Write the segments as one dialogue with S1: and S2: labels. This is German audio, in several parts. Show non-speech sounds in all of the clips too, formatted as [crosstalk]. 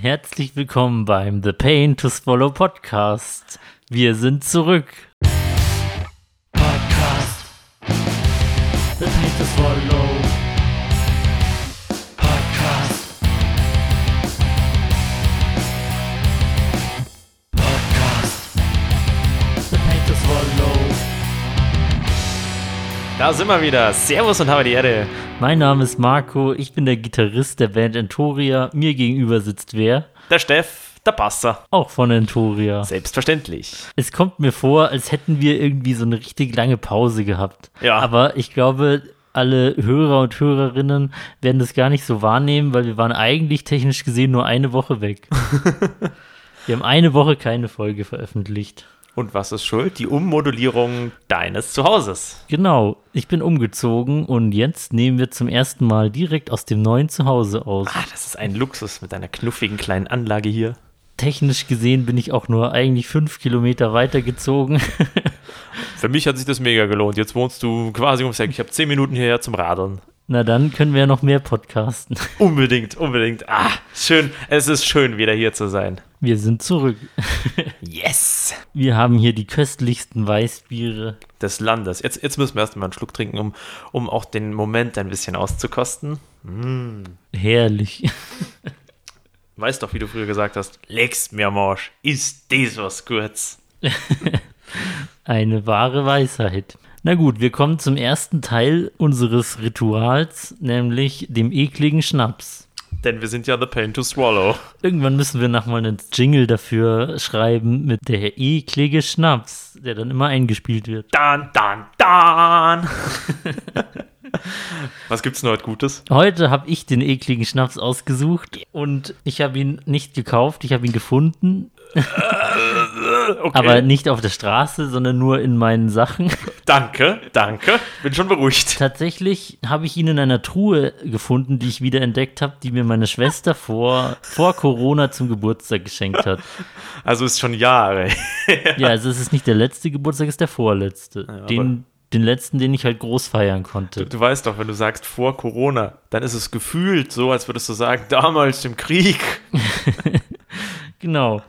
S1: Herzlich willkommen beim The Pain to Swallow Podcast. Wir sind zurück.
S2: Podcast. The Pain to Swallow.
S3: Da sind wir wieder. Servus und habe die Erde.
S1: Mein Name ist Marco, ich bin der Gitarrist der Band Entoria. Mir gegenüber sitzt wer?
S3: Der Steff, der Passer.
S1: Auch von Entoria.
S3: Selbstverständlich.
S1: Es kommt mir vor, als hätten wir irgendwie so eine richtig lange Pause gehabt.
S3: Ja.
S1: Aber ich glaube, alle Hörer und Hörerinnen werden das gar nicht so wahrnehmen, weil wir waren eigentlich technisch gesehen nur eine Woche weg. [laughs] wir haben eine Woche keine Folge veröffentlicht.
S3: Und was ist schuld? Die Ummodulierung deines Zuhauses.
S1: Genau, ich bin umgezogen und jetzt nehmen wir zum ersten Mal direkt aus dem neuen Zuhause aus.
S3: Ah, das ist ein Luxus mit einer knuffigen kleinen Anlage hier.
S1: Technisch gesehen bin ich auch nur eigentlich fünf Kilometer weitergezogen.
S3: Für mich hat sich das mega gelohnt. Jetzt wohnst du quasi ums Eck. Ich habe zehn Minuten hierher zum Radeln.
S1: Na dann können wir ja noch mehr podcasten. [laughs]
S3: Unbedingt, unbedingt. Ah, schön. Es ist schön, wieder hier zu sein.
S1: Wir sind zurück. [laughs]
S3: Yes.
S1: Wir haben hier die köstlichsten Weißbiere.
S3: Des Landes. Jetzt, jetzt müssen wir erst mal einen Schluck trinken, um, um auch den Moment ein bisschen auszukosten.
S1: Herrlich. [laughs]
S3: Weißt doch, wie du früher gesagt hast, legst mir Marsch, ist das was Gutes.
S1: Eine wahre Weisheit. Na gut, wir kommen zum ersten Teil unseres Rituals, nämlich dem ekligen Schnaps.
S3: Denn wir sind ja the pain to swallow.
S1: Irgendwann müssen wir nochmal einen Jingle dafür schreiben mit der eklige Schnaps, der dann immer eingespielt wird.
S3: Dan, dan, dan. was gibt's denn heute Gutes?
S1: Heute habe ich den ekligen Schnaps ausgesucht und ich habe ihn nicht gekauft, ich habe ihn gefunden,
S3: Okay.
S1: aber nicht auf der Straße, sondern nur in meinen Sachen. [laughs]
S3: danke, danke. Bin schon beruhigt.
S1: Tatsächlich habe ich ihn in einer Truhe gefunden, die ich wieder entdeckt habe, die mir meine Schwester vor, vor Corona zum Geburtstag geschenkt hat.
S3: Also ist schon Jahre.
S1: Ja, also es ist nicht der letzte Geburtstag, es ist der vorletzte.
S3: aber-
S1: den, den letzten, den ich halt groß feiern konnte.
S3: Du weißt doch, wenn du sagst vor Corona, dann ist es gefühlt so, als würdest du sagen, damals im Krieg. [laughs]
S1: Genau.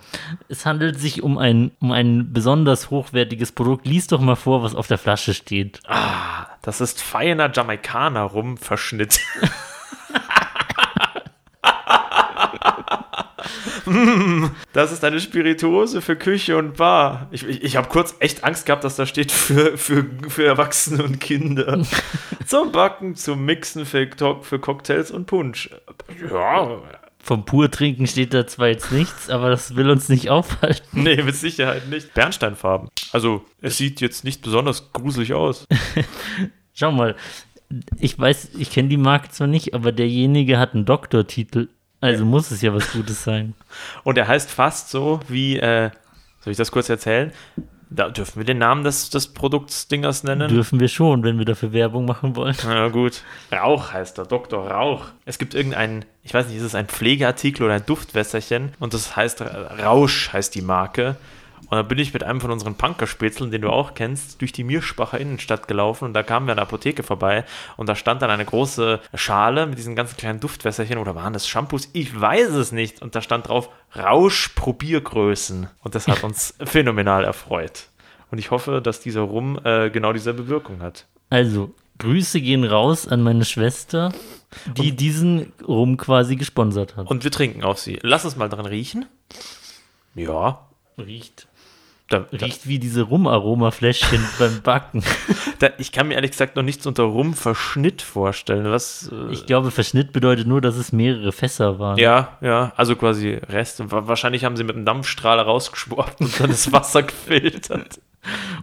S1: Es handelt sich um ein, um ein besonders hochwertiges Produkt. Lies doch mal vor, was auf der Flasche steht.
S3: Das ist feiner Jamaikaner Rumverschnitt. [laughs] Das ist eine Spirituose für Küche und Bar. Ich, ich, ich habe kurz echt Angst gehabt, dass da steht für, für, für Erwachsene und Kinder. [laughs] zum Backen, zum Mixen für, für Cocktails und Punsch. Ja,
S1: Vom Purtrinken steht da zwar jetzt nichts, aber das will uns nicht aufhalten.
S3: nee, mit Sicherheit nicht. Bernsteinfarben. Also, es sieht jetzt nicht besonders gruselig aus. [laughs]
S1: Schau mal, ich weiß, ich kenne die Marke zwar nicht, aber derjenige hat einen Doktortitel. Also muss es ja was Gutes sein. [laughs]
S3: Und er heißt fast so wie, äh, soll ich das kurz erzählen? Da dürfen wir den Namen des, des Produktsdingers nennen?
S1: Dürfen wir schon, wenn wir dafür Werbung machen wollen. [laughs]
S3: Na gut. Rauch heißt er, Dr. Rauch. Es gibt irgendeinen, ich weiß nicht, ist es ein Pflegeartikel oder ein Duftwässerchen und das heißt Rausch heißt die Marke. Und da bin ich mit einem von unseren Punkerspätzeln, den du auch kennst, durch die Mierspacher Innenstadt gelaufen und da kamen wir an der Apotheke vorbei und da stand dann eine große Schale mit diesen ganzen kleinen Duftwässerchen oder waren das Shampoos? Ich weiß es nicht. Und da stand drauf Rausch Probiergrößen und das hat uns [laughs] phänomenal erfreut. Und ich hoffe, dass dieser Rum äh, genau dieselbe Wirkung hat.
S1: Also, Grüße gehen raus an meine Schwester, die diesen Rum quasi gesponsert hat.
S3: Und wir trinken auf sie. Lass uns mal dran riechen. Ja.
S1: riecht.
S3: Da, da,
S1: Riecht wie diese Rumaromafläschchen [laughs] beim Backen.
S3: da, ich kann mir ehrlich gesagt noch nichts unter Rumverschnitt vorstellen. Was? Äh,
S1: Ich glaube, Verschnitt bedeutet nur, dass es mehrere Fässer waren.
S3: ja, ja, also quasi Rest. Wa- Wahrscheinlich haben sie mit einem Dampfstrahler rausgeschwappt und dann das [laughs] Wasser gefiltert.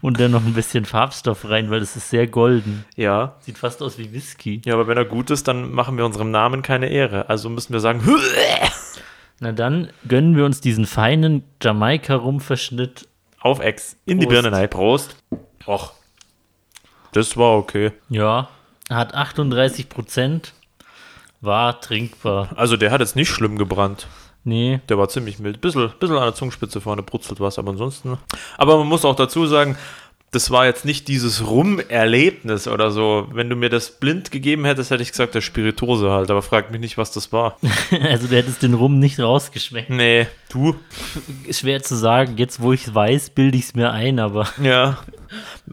S1: Und dann noch ein bisschen Farbstoff rein, weil es ist sehr golden.
S3: Ja.
S1: Sieht fast aus wie Whisky.
S3: Ja, aber wenn er gut ist, dann machen wir unserem Namen keine Ehre. Also müssen wir sagen, [laughs]
S1: Na dann gönnen wir uns diesen feinen Jamaika-Rumverschnitt.
S3: Auf Ex. In die
S1: Prost.
S3: Birne rein. Prost. Och. Das war okay.
S1: Ja, hat 38 Prozent. War trinkbar.
S3: Also der hat jetzt nicht schlimm gebrannt.
S1: Nee,
S3: Der war ziemlich mild. Bisschen, bisschen an der Zungenspitze vorne brutzelt was, aber ansonsten. Aber man muss auch dazu sagen, das war jetzt nicht dieses Rum-Erlebnis oder so. Wenn du mir das blind gegeben hättest, hätte ich gesagt, der Spirituose halt, aber frag mich nicht, was das war. [laughs]
S1: Also du hättest den Rum nicht rausgeschmeckt.
S3: Nee, du?
S1: Schwer zu sagen. Jetzt, wo ich es weiß, bilde ich es mir ein, aber [laughs]
S3: Ja.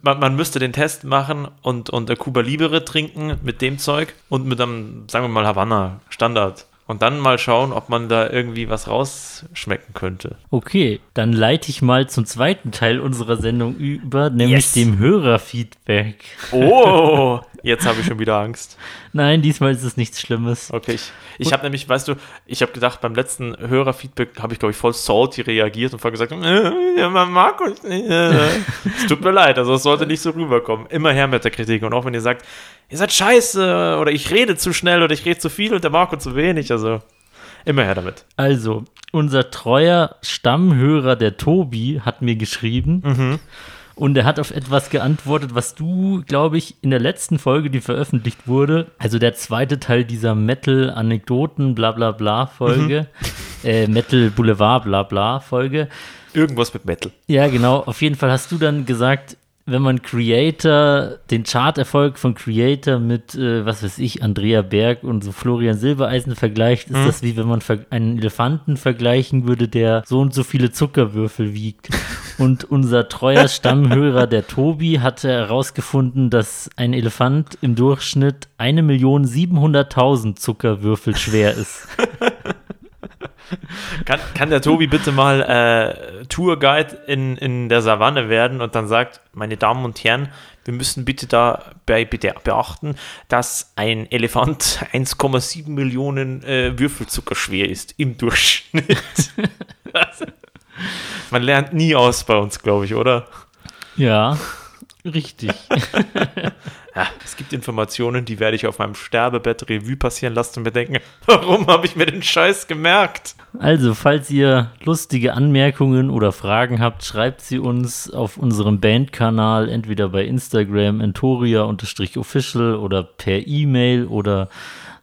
S3: Man, man müsste den Test machen und, und der Cuba Libre trinken mit dem Zeug und mit einem, sagen wir mal, Havanna, Standard. Und dann mal schauen, ob man da irgendwie was rausschmecken könnte.
S1: okay. Dann leite ich mal zum zweiten Teil unserer Sendung über, nämlich
S3: Yes.
S1: dem Hörerfeedback.
S3: Oh, [laughs] jetzt habe ich schon wieder Angst. [laughs]
S1: Nein, diesmal ist es nichts Schlimmes.
S3: Okay, ich, ich habe nämlich, weißt du, ich habe gedacht, beim letzten Hörerfeedback habe ich, glaube ich, voll salty reagiert und voll gesagt, äh, man mag uns nicht. Äh. [laughs] Es tut mir leid, also es sollte nicht so rüberkommen. Immer her mit der Kritik und auch wenn ihr sagt, ihr seid scheiße oder ich rede zu schnell oder ich rede zu viel und der Marco zu wenig, also immer her damit.
S1: Also, unser treuer Stammhörer, der Tobi, hat mir geschrieben
S3: Mhm.
S1: Und er hat auf etwas geantwortet, was du, glaube ich, in der letzten Folge, die veröffentlicht wurde, also der zweite Teil dieser Metal-Anekdoten, bla bla bla Folge,
S3: Mhm. [laughs]
S1: äh, Metal Boulevard, bla bla Folge.
S3: Irgendwas mit Metal.
S1: Ja, genau. Auf jeden Fall hast du dann gesagt, wenn man Creator, den Charterfolg von Creator mit, äh, was weiß ich, Andrea Berg und so Florian Silbereisen vergleicht, ist das wie wenn man einen Elefanten vergleichen würde, der so und so viele Zuckerwürfel wiegt. [laughs] Und unser treuer Stammhörer, der Tobi, hatte herausgefunden, dass ein Elefant im Durchschnitt 1.700.000 Zuckerwürfel schwer ist. [laughs]
S3: Kann, kann der Tobi bitte mal äh, Tourguide in, in der Savanne werden und dann sagt, meine Damen und Herren, wir müssen bitte dabei bitte beachten, dass ein Elefant [laughs] 1,7 Millionen äh, Würfelzucker schwer ist im Durchschnitt. [laughs] Also, Man lernt nie aus bei uns, glaube ich, oder?
S1: Ja, richtig. [laughs]
S3: Ja, es gibt Informationen, die werde ich auf meinem Sterbebett Revue passieren lassen und mir denken, [laughs] warum habe ich mir den Scheiß gemerkt?
S1: Also, falls ihr lustige Anmerkungen oder Fragen habt, schreibt sie uns auf unserem Bandkanal, entweder bei Instagram entoria-official oder per E-Mail oder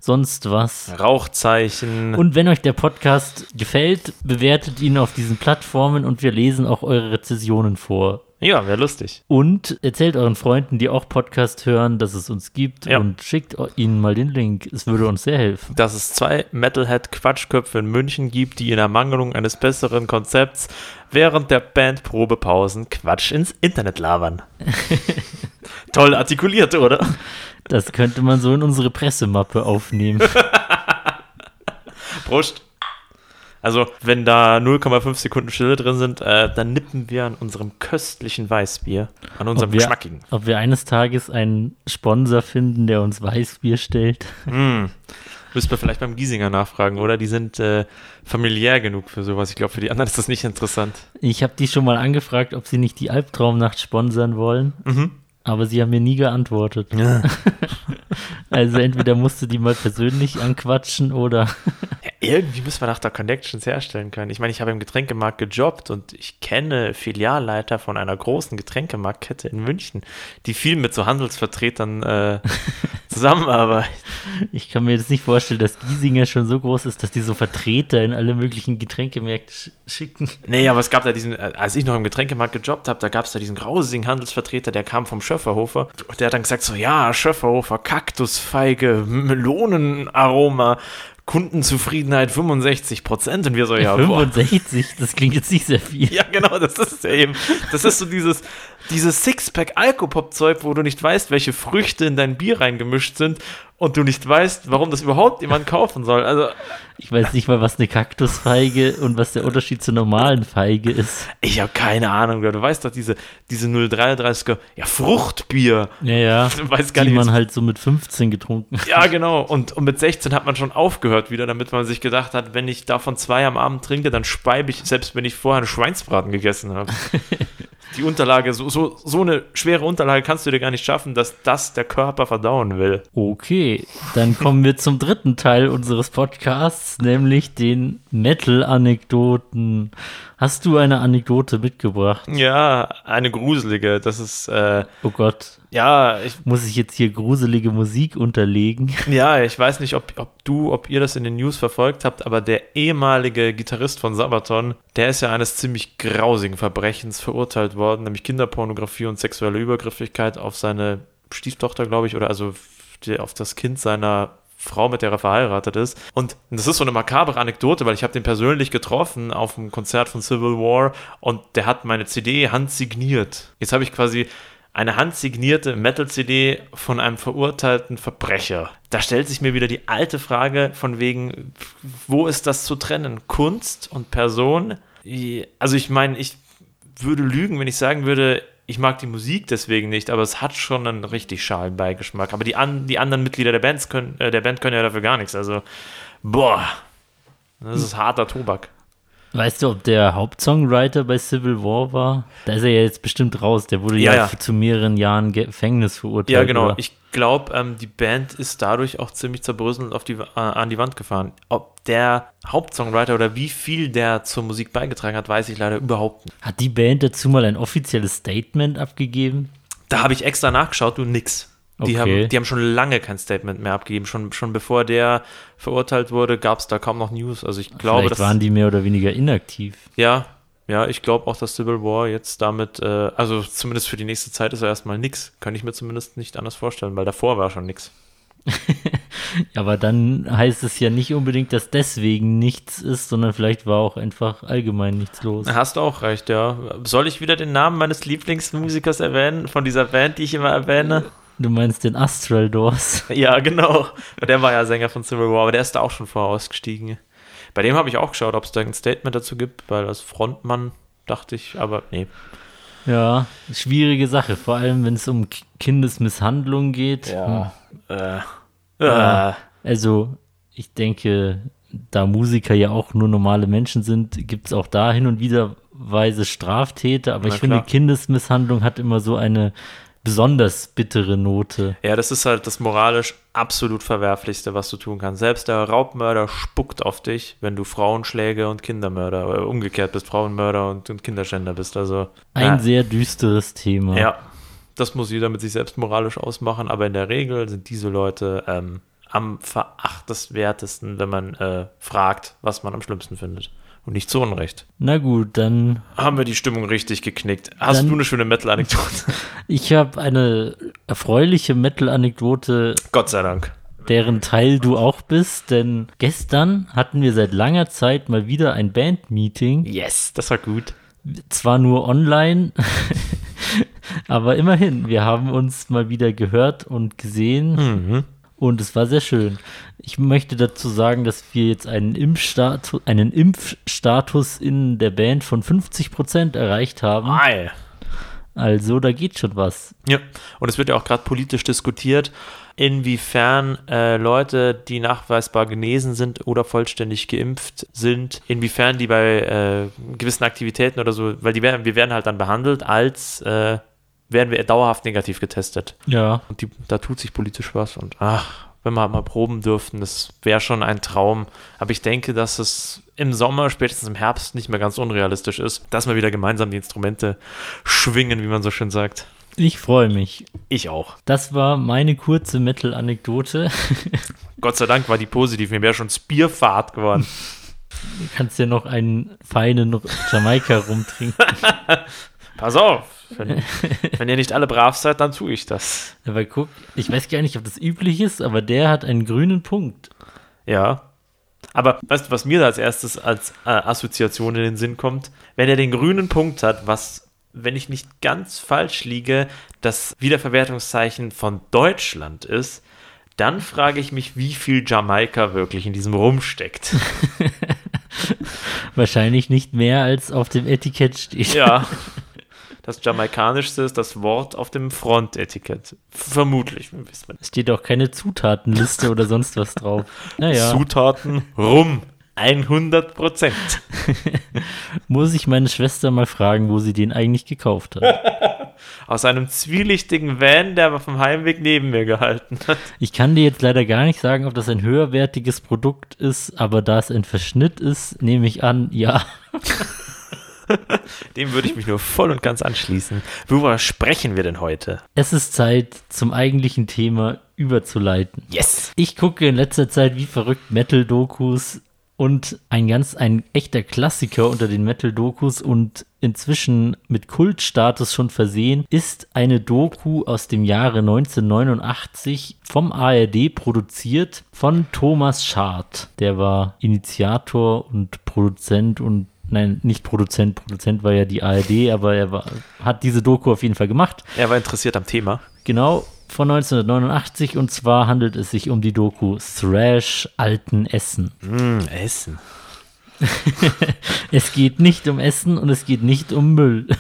S1: sonst was.
S3: Rauchzeichen.
S1: Und wenn euch der Podcast gefällt, bewertet ihn auf diesen Plattformen und wir lesen auch eure Rezensionen vor.
S3: ja, wäre lustig.
S1: Und erzählt euren Freunden, die auch Podcast hören, dass es uns gibt
S3: Ja.
S1: und schickt ihnen mal den Link. Es würde uns sehr helfen.
S3: dass es zwei Metalhead-Quatschköpfe in München gibt, die in Ermangelung eines besseren Konzepts während der Bandprobepausen Quatsch ins Internet labern. [laughs] Toll artikuliert, oder?
S1: Das könnte man so in unsere Pressemappe aufnehmen. [laughs]
S3: Prost. Also, wenn da 0,5 Sekunden Stille drin sind, äh, dann nippen wir an unserem köstlichen Weißbier, an unserem
S1: Ob wir,
S3: geschmackigen.
S1: ob wir eines Tages einen Sponsor finden, der uns Weißbier stellt. [laughs]
S3: Mm. Müssten wir vielleicht beim Giesinger nachfragen, oder? Die sind äh, familiär genug für sowas. Ich glaube, für die anderen ist das nicht interessant.
S1: Ich habe die schon mal angefragt, ob sie nicht die Albtraumnacht sponsern wollen,
S3: Mhm.
S1: Aber sie haben mir nie geantwortet.
S3: Ja. [laughs]
S1: Also entweder musst du die mal persönlich anquatschen oder
S3: Irgendwie müssen wir nach der Connections herstellen können. Ich meine, ich habe im Getränkemarkt gejobbt und ich kenne Filialleiter von einer großen Getränkemarktkette in München, die viel mit so Handelsvertretern äh, [laughs] zusammenarbeitet.
S1: ich kann mir jetzt nicht vorstellen, dass Giesinger schon so groß ist, dass die so Vertreter in alle möglichen Getränkemärkte sch schicken.
S3: Nee, aber es gab da diesen, äh, als ich noch im Getränkemarkt gejobbt habe, da gab es da diesen grausigen Handelsvertreter, der kam vom Schöfferhofer. Der hat dann gesagt so, ja, Schöfferhofer, Kaktusfeige, Melonenaroma, Kundenzufriedenheit 65 Prozent. Und wir so, ja, boah.
S1: 65, das klingt jetzt nicht sehr viel.
S3: Ja, genau, das ist ja eben. Das ist so dieses, dieses Sixpack Alkopop-Zeug, wo du nicht weißt, welche Früchte in dein Bier reingemischt sind und du nicht weißt, warum das überhaupt jemand kaufen soll. Also,
S1: Ich weiß nicht mal, was eine Kaktusfeige und was der Unterschied zur normalen Feige ist.
S3: ich habe keine Ahnung. Du weißt doch, diese, diese 033er, ja, Fruchtbier.
S1: Ja, ja. [laughs]
S3: Du weißt gar
S1: die
S3: nicht,
S1: man halt so mit 15 getrunken hat.
S3: Ja, genau. Und, und mit 16 hat man schon aufgehört wieder, damit man sich gedacht hat, wenn ich davon zwei am Abend trinke, dann speibe ich, selbst wenn ich vorher einen Schweinsbraten gegessen habe. [laughs] Die Unterlage, so, so, so eine schwere Unterlage kannst du dir gar nicht schaffen, dass das der Körper verdauen will.
S1: Okay, dann kommen wir zum dritten Teil unseres Podcasts, nämlich den Metal-Anekdoten. Hast du eine Anekdote mitgebracht?
S3: Ja, eine gruselige. Das ist, äh,
S1: Oh Gott.
S3: Ja, ich,
S1: Muss ich jetzt hier gruselige Musik unterlegen? [laughs]
S3: ja, ich weiß nicht, ob, ob du, ob ihr das in den News verfolgt habt, aber der ehemalige Gitarrist von Sabaton, der ist ja eines ziemlich grausigen Verbrechens verurteilt worden, nämlich Kinderpornografie und sexuelle Übergriffigkeit auf seine Stieftochter, glaube ich, oder also auf das Kind seiner Frau, mit der er verheiratet ist. Und das ist so eine makabere Anekdote, weil ich habe den persönlich getroffen auf einem Konzert von Civil War und der hat meine CD handsigniert. Jetzt habe ich quasi eine handsignierte Metal-CD von einem verurteilten Verbrecher. Da stellt sich mir wieder die alte Frage von wegen, wo ist das zu trennen? Kunst und Person? Also ich meine, ich würde lügen, wenn ich sagen würde, ich mag die Musik deswegen nicht, aber es hat schon einen richtig schalen Beigeschmack. Aber die, an, die anderen Mitglieder der, Bands können, äh, der Band können ja dafür gar nichts. Also, boah, das ist harter Tobak.
S1: Weißt du, ob der Hauptsongwriter bei Civil War war? Da ist er ja jetzt bestimmt raus. Der wurde
S3: Ja,
S1: ja,
S3: ja.
S1: zu mehreren Jahren Gefängnis verurteilt.
S3: Ja, genau.
S1: oder?
S3: Ich glaube, ähm, die Band ist dadurch auch ziemlich zerbröselnd auf die, äh, an die Wand gefahren. Ob der Hauptsongwriter oder wie viel der zur Musik beigetragen hat, weiß ich leider überhaupt nicht.
S1: Hat die Band dazu mal ein offizielles Statement abgegeben?
S3: Da habe ich extra nachgeschaut, du nix. Die,
S1: Okay.
S3: haben, die haben schon lange kein Statement mehr abgegeben. Schon, schon bevor der verurteilt wurde, gab es da kaum noch News. Also ich glaube,
S1: Vielleicht waren die mehr oder weniger inaktiv.
S3: ja, ja, ich glaube auch, dass Civil War jetzt damit, äh, also zumindest für die nächste Zeit ist er erstmal nix. Kann ich mir zumindest nicht anders vorstellen, weil davor war schon nix. [laughs]
S1: Aber dann heißt es ja nicht unbedingt, dass deswegen nichts ist, sondern vielleicht war auch einfach allgemein nichts los.
S3: Hast du auch recht, ja. Soll ich wieder den Namen meines Lieblingsmusikers erwähnen, von dieser Band, die ich immer erwähne?
S1: Du meinst den Astral Doors? [laughs]
S3: Ja, genau. Der war ja Sänger von Civil War, aber der ist da auch schon vorher ausgestiegen. Bei dem habe ich auch geschaut, ob es da ein Statement dazu gibt, weil als Frontmann dachte ich, aber nee.
S1: Ja, schwierige Sache, vor allem wenn es um Kindesmisshandlung geht. Hm.
S3: Äh,
S1: Ja.
S3: äh,
S1: Also, ich denke, da Musiker ja auch nur normale Menschen sind, gibt es auch da hin und wieder weise Straftäter, aber
S3: Na
S1: ich finde,
S3: klar.
S1: Kindesmisshandlung hat immer so eine besonders bittere Note.
S3: ja, das ist halt das moralisch absolut verwerflichste, was du tun kannst. Selbst der Raubmörder spuckt auf dich, wenn du Frauenschläger und Kindermörder, oder umgekehrt bist, Frauenmörder und, und Kinderschänder bist. Also,
S1: Ein
S3: ja.
S1: sehr düsteres Thema.
S3: Ja, das muss jeder mit sich selbst moralisch ausmachen, aber in der Regel sind diese Leute ähm, am verachtenswertesten, wenn man äh, fragt, was man am schlimmsten findet. Und nicht zu Unrecht.
S1: Na gut, dann
S3: Haben wir die Stimmung richtig geknickt. Hast
S1: Dann-
S3: du eine schöne Metal-Anekdote? [laughs]
S1: ich habe eine erfreuliche Metal-Anekdote
S3: Gott sei Dank.
S1: deren Teil du auch bist, denn gestern hatten wir seit langer Zeit mal wieder ein Band-Meeting.
S3: Yes, das war gut.
S1: Zwar nur online, [laughs] aber immerhin, wir haben uns mal wieder gehört und gesehen
S3: Mhm.
S1: und es war sehr schön. Ich möchte dazu sagen, dass wir jetzt einen Impfstatus, einen Impfstatus in der Band von 50% erreicht haben.
S3: Ei.
S1: Also da geht schon was.
S3: Ja, und es wird ja auch gerade politisch diskutiert, inwiefern äh, Leute, die nachweisbar genesen sind oder vollständig geimpft sind, inwiefern die bei äh, gewissen Aktivitäten oder so, weil die werden, wir werden halt dann behandelt, als äh, werden wir dauerhaft negativ getestet.
S1: Ja.
S3: Und die, da tut sich politisch was und ach, wenn wir halt mal proben dürften, das wäre schon ein Traum. Aber ich denke, dass es im Sommer, spätestens im Herbst, nicht mehr ganz unrealistisch ist, dass wir wieder gemeinsam die Instrumente schwingen, wie man so schön sagt.
S1: Ich freue mich.
S3: Ich auch.
S1: Das war meine kurze Metal-Anekdote. [laughs]
S3: Gott sei Dank war die positiv, mir wäre schon Spierfahrt geworden.
S1: Du kannst ja noch einen feinen Jamaika rumtrinken. [laughs]
S3: Pass auf, wenn, [laughs] wenn ihr nicht alle brav seid, dann tue ich das.
S1: Aber guck, ich weiß gar nicht, ob das üblich ist, aber der hat einen grünen Punkt.
S3: Ja. Aber weißt du, was mir da als erstes als äh, Assoziation in den Sinn kommt? Wenn er den grünen Punkt hat, was, wenn ich nicht ganz falsch liege, das Wiederverwertungszeichen von Deutschland ist, dann frage ich mich, wie viel Jamaika wirklich in diesem rumsteckt. [laughs]
S1: Wahrscheinlich nicht mehr, als auf dem Etikett steht.
S3: Ja. [laughs] Das Jamaikanischste ist das Wort auf dem Frontetikett. Vermutlich,
S1: Es steht auch keine Zutatenliste oder sonst was drauf. [laughs] Naja,
S3: Zutaten rum. 100 Prozent. [laughs]
S1: muss ich meine Schwester mal fragen, wo sie den eigentlich gekauft hat. [laughs]
S3: Aus einem zwielichtigen Van, der aber vom Heimweg neben mir gehalten hat.
S1: Ich kann dir jetzt leider gar nicht sagen, ob das ein höherwertiges Produkt ist, aber da es ein Verschnitt ist, nehme ich an, ja. [laughs]
S3: Dem würde ich mich nur voll und ganz anschließen. Worüber sprechen wir denn heute?
S1: Es ist Zeit, zum eigentlichen Thema überzuleiten.
S3: Yes!
S1: Ich gucke in letzter Zeit wie verrückt Metal-Dokus und ein ganz, ein echter Klassiker unter den Metal-Dokus und inzwischen mit Kultstatus schon versehen, ist eine Doku aus dem Jahre 1989 vom ARD produziert von Thomas Schad. Der war Initiator und Produzent und Nein, nicht Produzent. Produzent war ja die ARD, aber er war, hat diese Doku auf jeden Fall gemacht.
S3: Er war interessiert am Thema.
S1: Genau, von 1989 und zwar handelt es sich um die Doku Thrash Alten Essen.
S3: Mm, Essen. [laughs]
S1: Es geht nicht um Essen und es geht nicht um Müll. [laughs]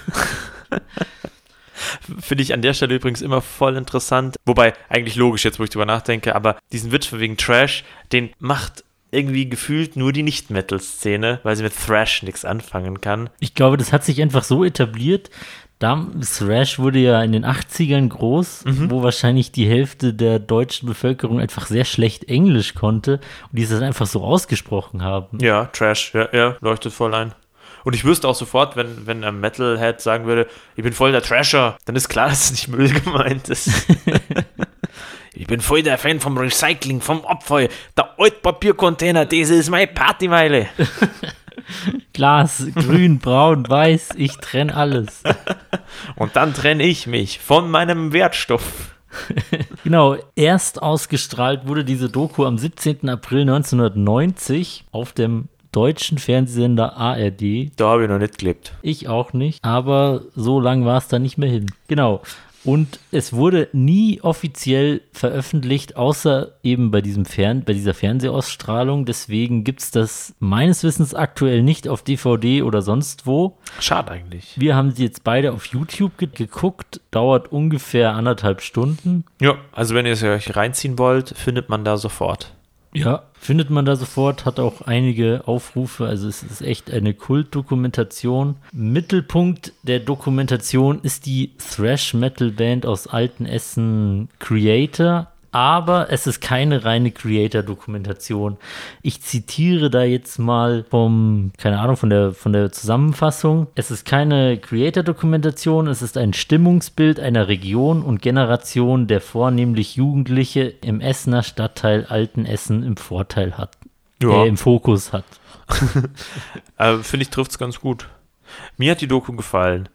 S3: Finde ich an der Stelle übrigens immer voll interessant. Wobei, eigentlich logisch jetzt, wo ich drüber nachdenke, aber diesen Witz von wegen Trash, den macht irgendwie gefühlt nur die Nicht-Metal-Szene, weil sie mit Thrash nichts anfangen kann.
S1: Ich glaube, das hat sich einfach so etabliert. Da, Thrash wurde ja in den 80ern groß, wo wahrscheinlich die Hälfte der deutschen Bevölkerung einfach sehr schlecht Englisch konnte und die es dann einfach so ausgesprochen haben.
S3: Ja, Trash, ja, ja, leuchtet voll ein. Und ich wüsste auch sofort, wenn, wenn ein Metalhead sagen würde, ich bin voll der Trasher, dann ist klar, [laughs] dass es nicht Müll gemeint ist. [laughs] ich bin voll der Fan vom Recycling, vom Abfall. Der Altpapiercontainer, das ist meine Partymeile. [laughs]
S1: Glas, grün, braun, weiß, ich trenne alles. [laughs]
S3: Und dann trenne ich mich von meinem Wertstoff. [laughs]
S1: Genau, erst ausgestrahlt wurde diese Doku am 17. April 1990 auf dem deutschen Fernsehsender ARD.
S3: Da habe ich noch nicht gelebt.
S1: Ich auch nicht, aber so lang war es da nicht mehr hin. Genau. Und es wurde nie offiziell veröffentlicht, außer eben bei, diesem Fern bei dieser Fernsehausstrahlung. Deswegen gibt es das meines Wissens aktuell nicht auf DVD oder sonst wo.
S3: Schade eigentlich.
S1: Wir haben sie jetzt beide auf YouTube ge geguckt. Dauert ungefähr anderthalb Stunden.
S3: Ja, also wenn ihr es euch reinziehen wollt, findet man da sofort.
S1: Ja, findet man da sofort, hat auch einige Aufrufe, also es ist echt eine Kultdokumentation. Mittelpunkt der Dokumentation ist die Thrash-Metal-Band aus Altenessen Creator, aber es ist keine reine Creator-Dokumentation. Ich zitiere da jetzt mal vom, keine Ahnung, von der, von der Zusammenfassung. Es ist keine Creator-Dokumentation, es ist ein Stimmungsbild einer Region und Generation, der vornehmlich Jugendliche im Essener Stadtteil Altenessen im Vorteil hat.
S3: Ja.
S1: Äh, im Fokus hat. [laughs]
S3: Äh, Finde ich, trifft es ganz gut. Mir hat die Doku gefallen.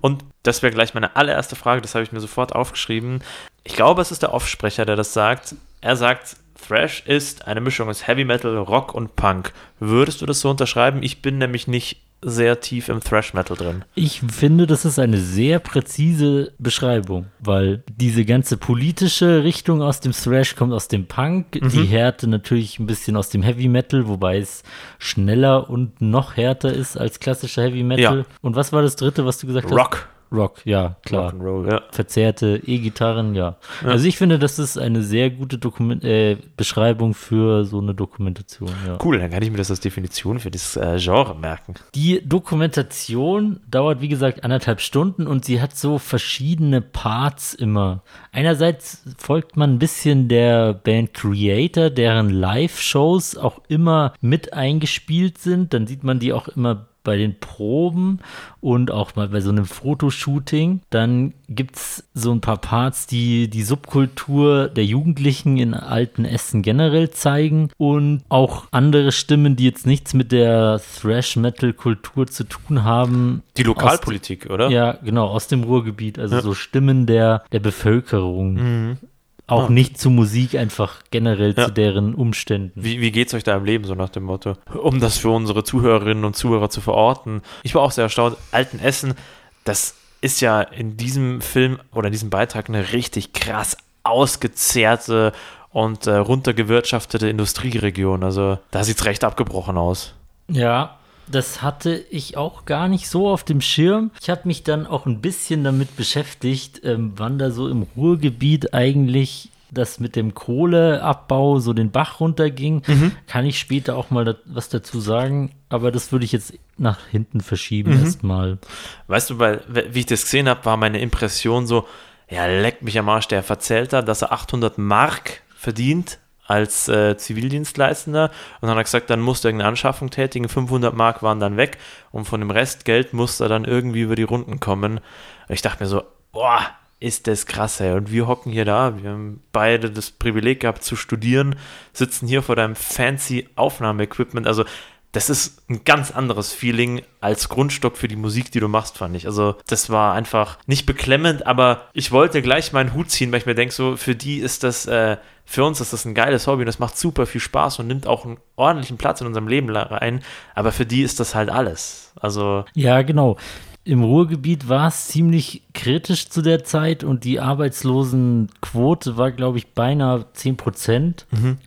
S3: Und das wäre gleich meine allererste Frage, das habe ich mir sofort aufgeschrieben. Ich glaube, es ist der Offsprecher, der das sagt. Er sagt, Thrash ist eine Mischung aus Heavy Metal, Rock und Punk. Würdest du das so unterschreiben? Ich bin nämlich nicht sehr tief im Thrash Metal drin.
S1: Ich finde, das ist eine sehr präzise Beschreibung, weil diese ganze politische Richtung aus dem Thrash kommt aus dem Punk, die Härte natürlich ein bisschen aus dem Heavy Metal, wobei es schneller und noch härter ist als klassischer Heavy Metal.
S3: Ja.
S1: Und was war das dritte, was du gesagt hast?
S3: Rock.
S1: Rock, ja, klar.
S3: Rock'n'Roll, ja.
S1: Verzerrte E-Gitarren, ja. Also ich finde, das ist eine sehr gute Dokument äh, Beschreibung für so eine Dokumentation, ja.
S3: Cool, dann kann ich mir das als Definition für das äh, Genre merken.
S1: Die Dokumentation dauert, wie gesagt, anderthalb Stunden und sie hat so verschiedene Parts immer. Einerseits folgt man ein bisschen der Band Creator, deren Live-Shows auch immer mit eingespielt sind. Dann sieht man die auch immer bei den Proben und auch mal bei so einem Fotoshooting. Dann gibt es so ein paar Parts, die die Subkultur der Jugendlichen in alten Essen generell zeigen und auch andere Stimmen, die jetzt nichts mit der Thrash-Metal-Kultur zu tun haben.
S3: Die Lokalpolitik, oder?
S1: Ja, genau, aus dem Ruhrgebiet. Also
S3: Ja.
S1: so Stimmen der, der Bevölkerung.
S3: Mhm.
S1: Auch
S3: Ah.
S1: nicht zu Musik, einfach generell
S3: Ja.
S1: zu deren Umständen.
S3: Wie, wie geht's euch da im Leben, so nach dem Motto? Um das für unsere Zuhörerinnen und Zuhörer zu verorten. Ich war auch sehr erstaunt. Altenessen, das ist ja in diesem Film oder in diesem Beitrag eine richtig krass ausgezehrte und äh, runtergewirtschaftete Industrieregion. Also da sieht's recht abgebrochen aus.
S1: Ja, das hatte ich auch gar nicht so auf dem Schirm. Ich habe mich dann auch ein bisschen damit beschäftigt, ähm, wann da so im Ruhrgebiet eigentlich das mit dem Kohleabbau so den Bach runterging. Kann ich später auch mal was dazu sagen, aber das würde ich jetzt nach hinten verschieben erstmal.
S3: Weißt du, weil, wie ich das gesehen habe, war meine Impression so, ja, leck mich am Arsch, der erzählt da, dass er 800 Mark verdient als äh, Zivildienstleistender und dann hat er gesagt, dann musst du irgendeine Anschaffung tätigen, 500 Mark waren dann weg und von dem Restgeld musste er dann irgendwie über die Runden kommen. Und ich dachte mir so, boah, ist das krass, ey. Und wir hocken hier da, wir haben beide das Privileg gehabt zu studieren, sitzen hier vor deinem fancy Aufnahmeequipment, also das ist ein ganz anderes Feeling als Grundstock für die Musik, die du machst, fand ich. Also, das war einfach nicht beklemmend, aber ich wollte gleich meinen Hut ziehen, weil ich mir denke, so, für die ist das, äh, für uns ist das ein geiles Hobby und das macht super viel Spaß und nimmt auch einen ordentlichen Platz in unserem Leben rein, aber für die ist das halt alles. Also.
S1: Ja, genau. Im Ruhrgebiet war es ziemlich kritisch zu der Zeit und die Arbeitslosenquote war, glaube ich, beinahe 10 Prozent.
S3: Mhm.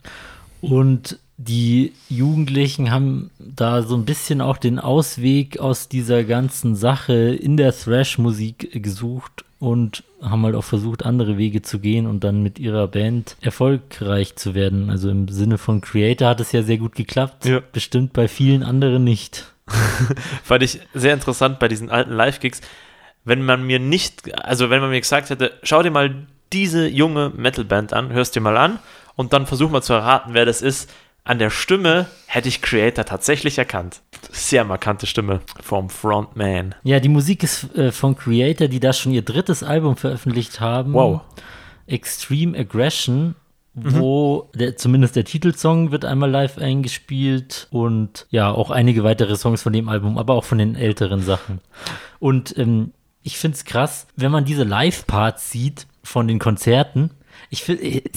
S1: Und die Jugendlichen haben da so ein bisschen auch den Ausweg aus dieser ganzen Sache in der Thrash-Musik gesucht und haben halt auch versucht, andere Wege zu gehen und dann mit ihrer Band erfolgreich zu werden. Also im Sinne von Creator hat es ja sehr gut geklappt,
S3: Ja.
S1: bestimmt bei vielen anderen nicht. [laughs]
S3: Fand ich sehr interessant bei diesen alten Live-Gigs. Wenn man mir nicht, also wenn man mir gesagt hätte, schau dir mal diese junge Metal-Band an, hörst dir mal an und dann versuch mal zu erraten, wer das ist. An der Stimme hätte ich Creator tatsächlich erkannt. Sehr markante Stimme vom Frontman.
S1: Ja, die Musik ist äh, von Creator, die da schon ihr drittes Album veröffentlicht haben.
S3: Wow.
S1: Extreme Aggression, wo der, zumindest der Titelsong wird einmal live eingespielt und ja, auch einige weitere Songs von dem Album, aber auch von den älteren Sachen. Und ähm, ich finde es krass, wenn man diese Live-Parts sieht von den Konzerten. Ich,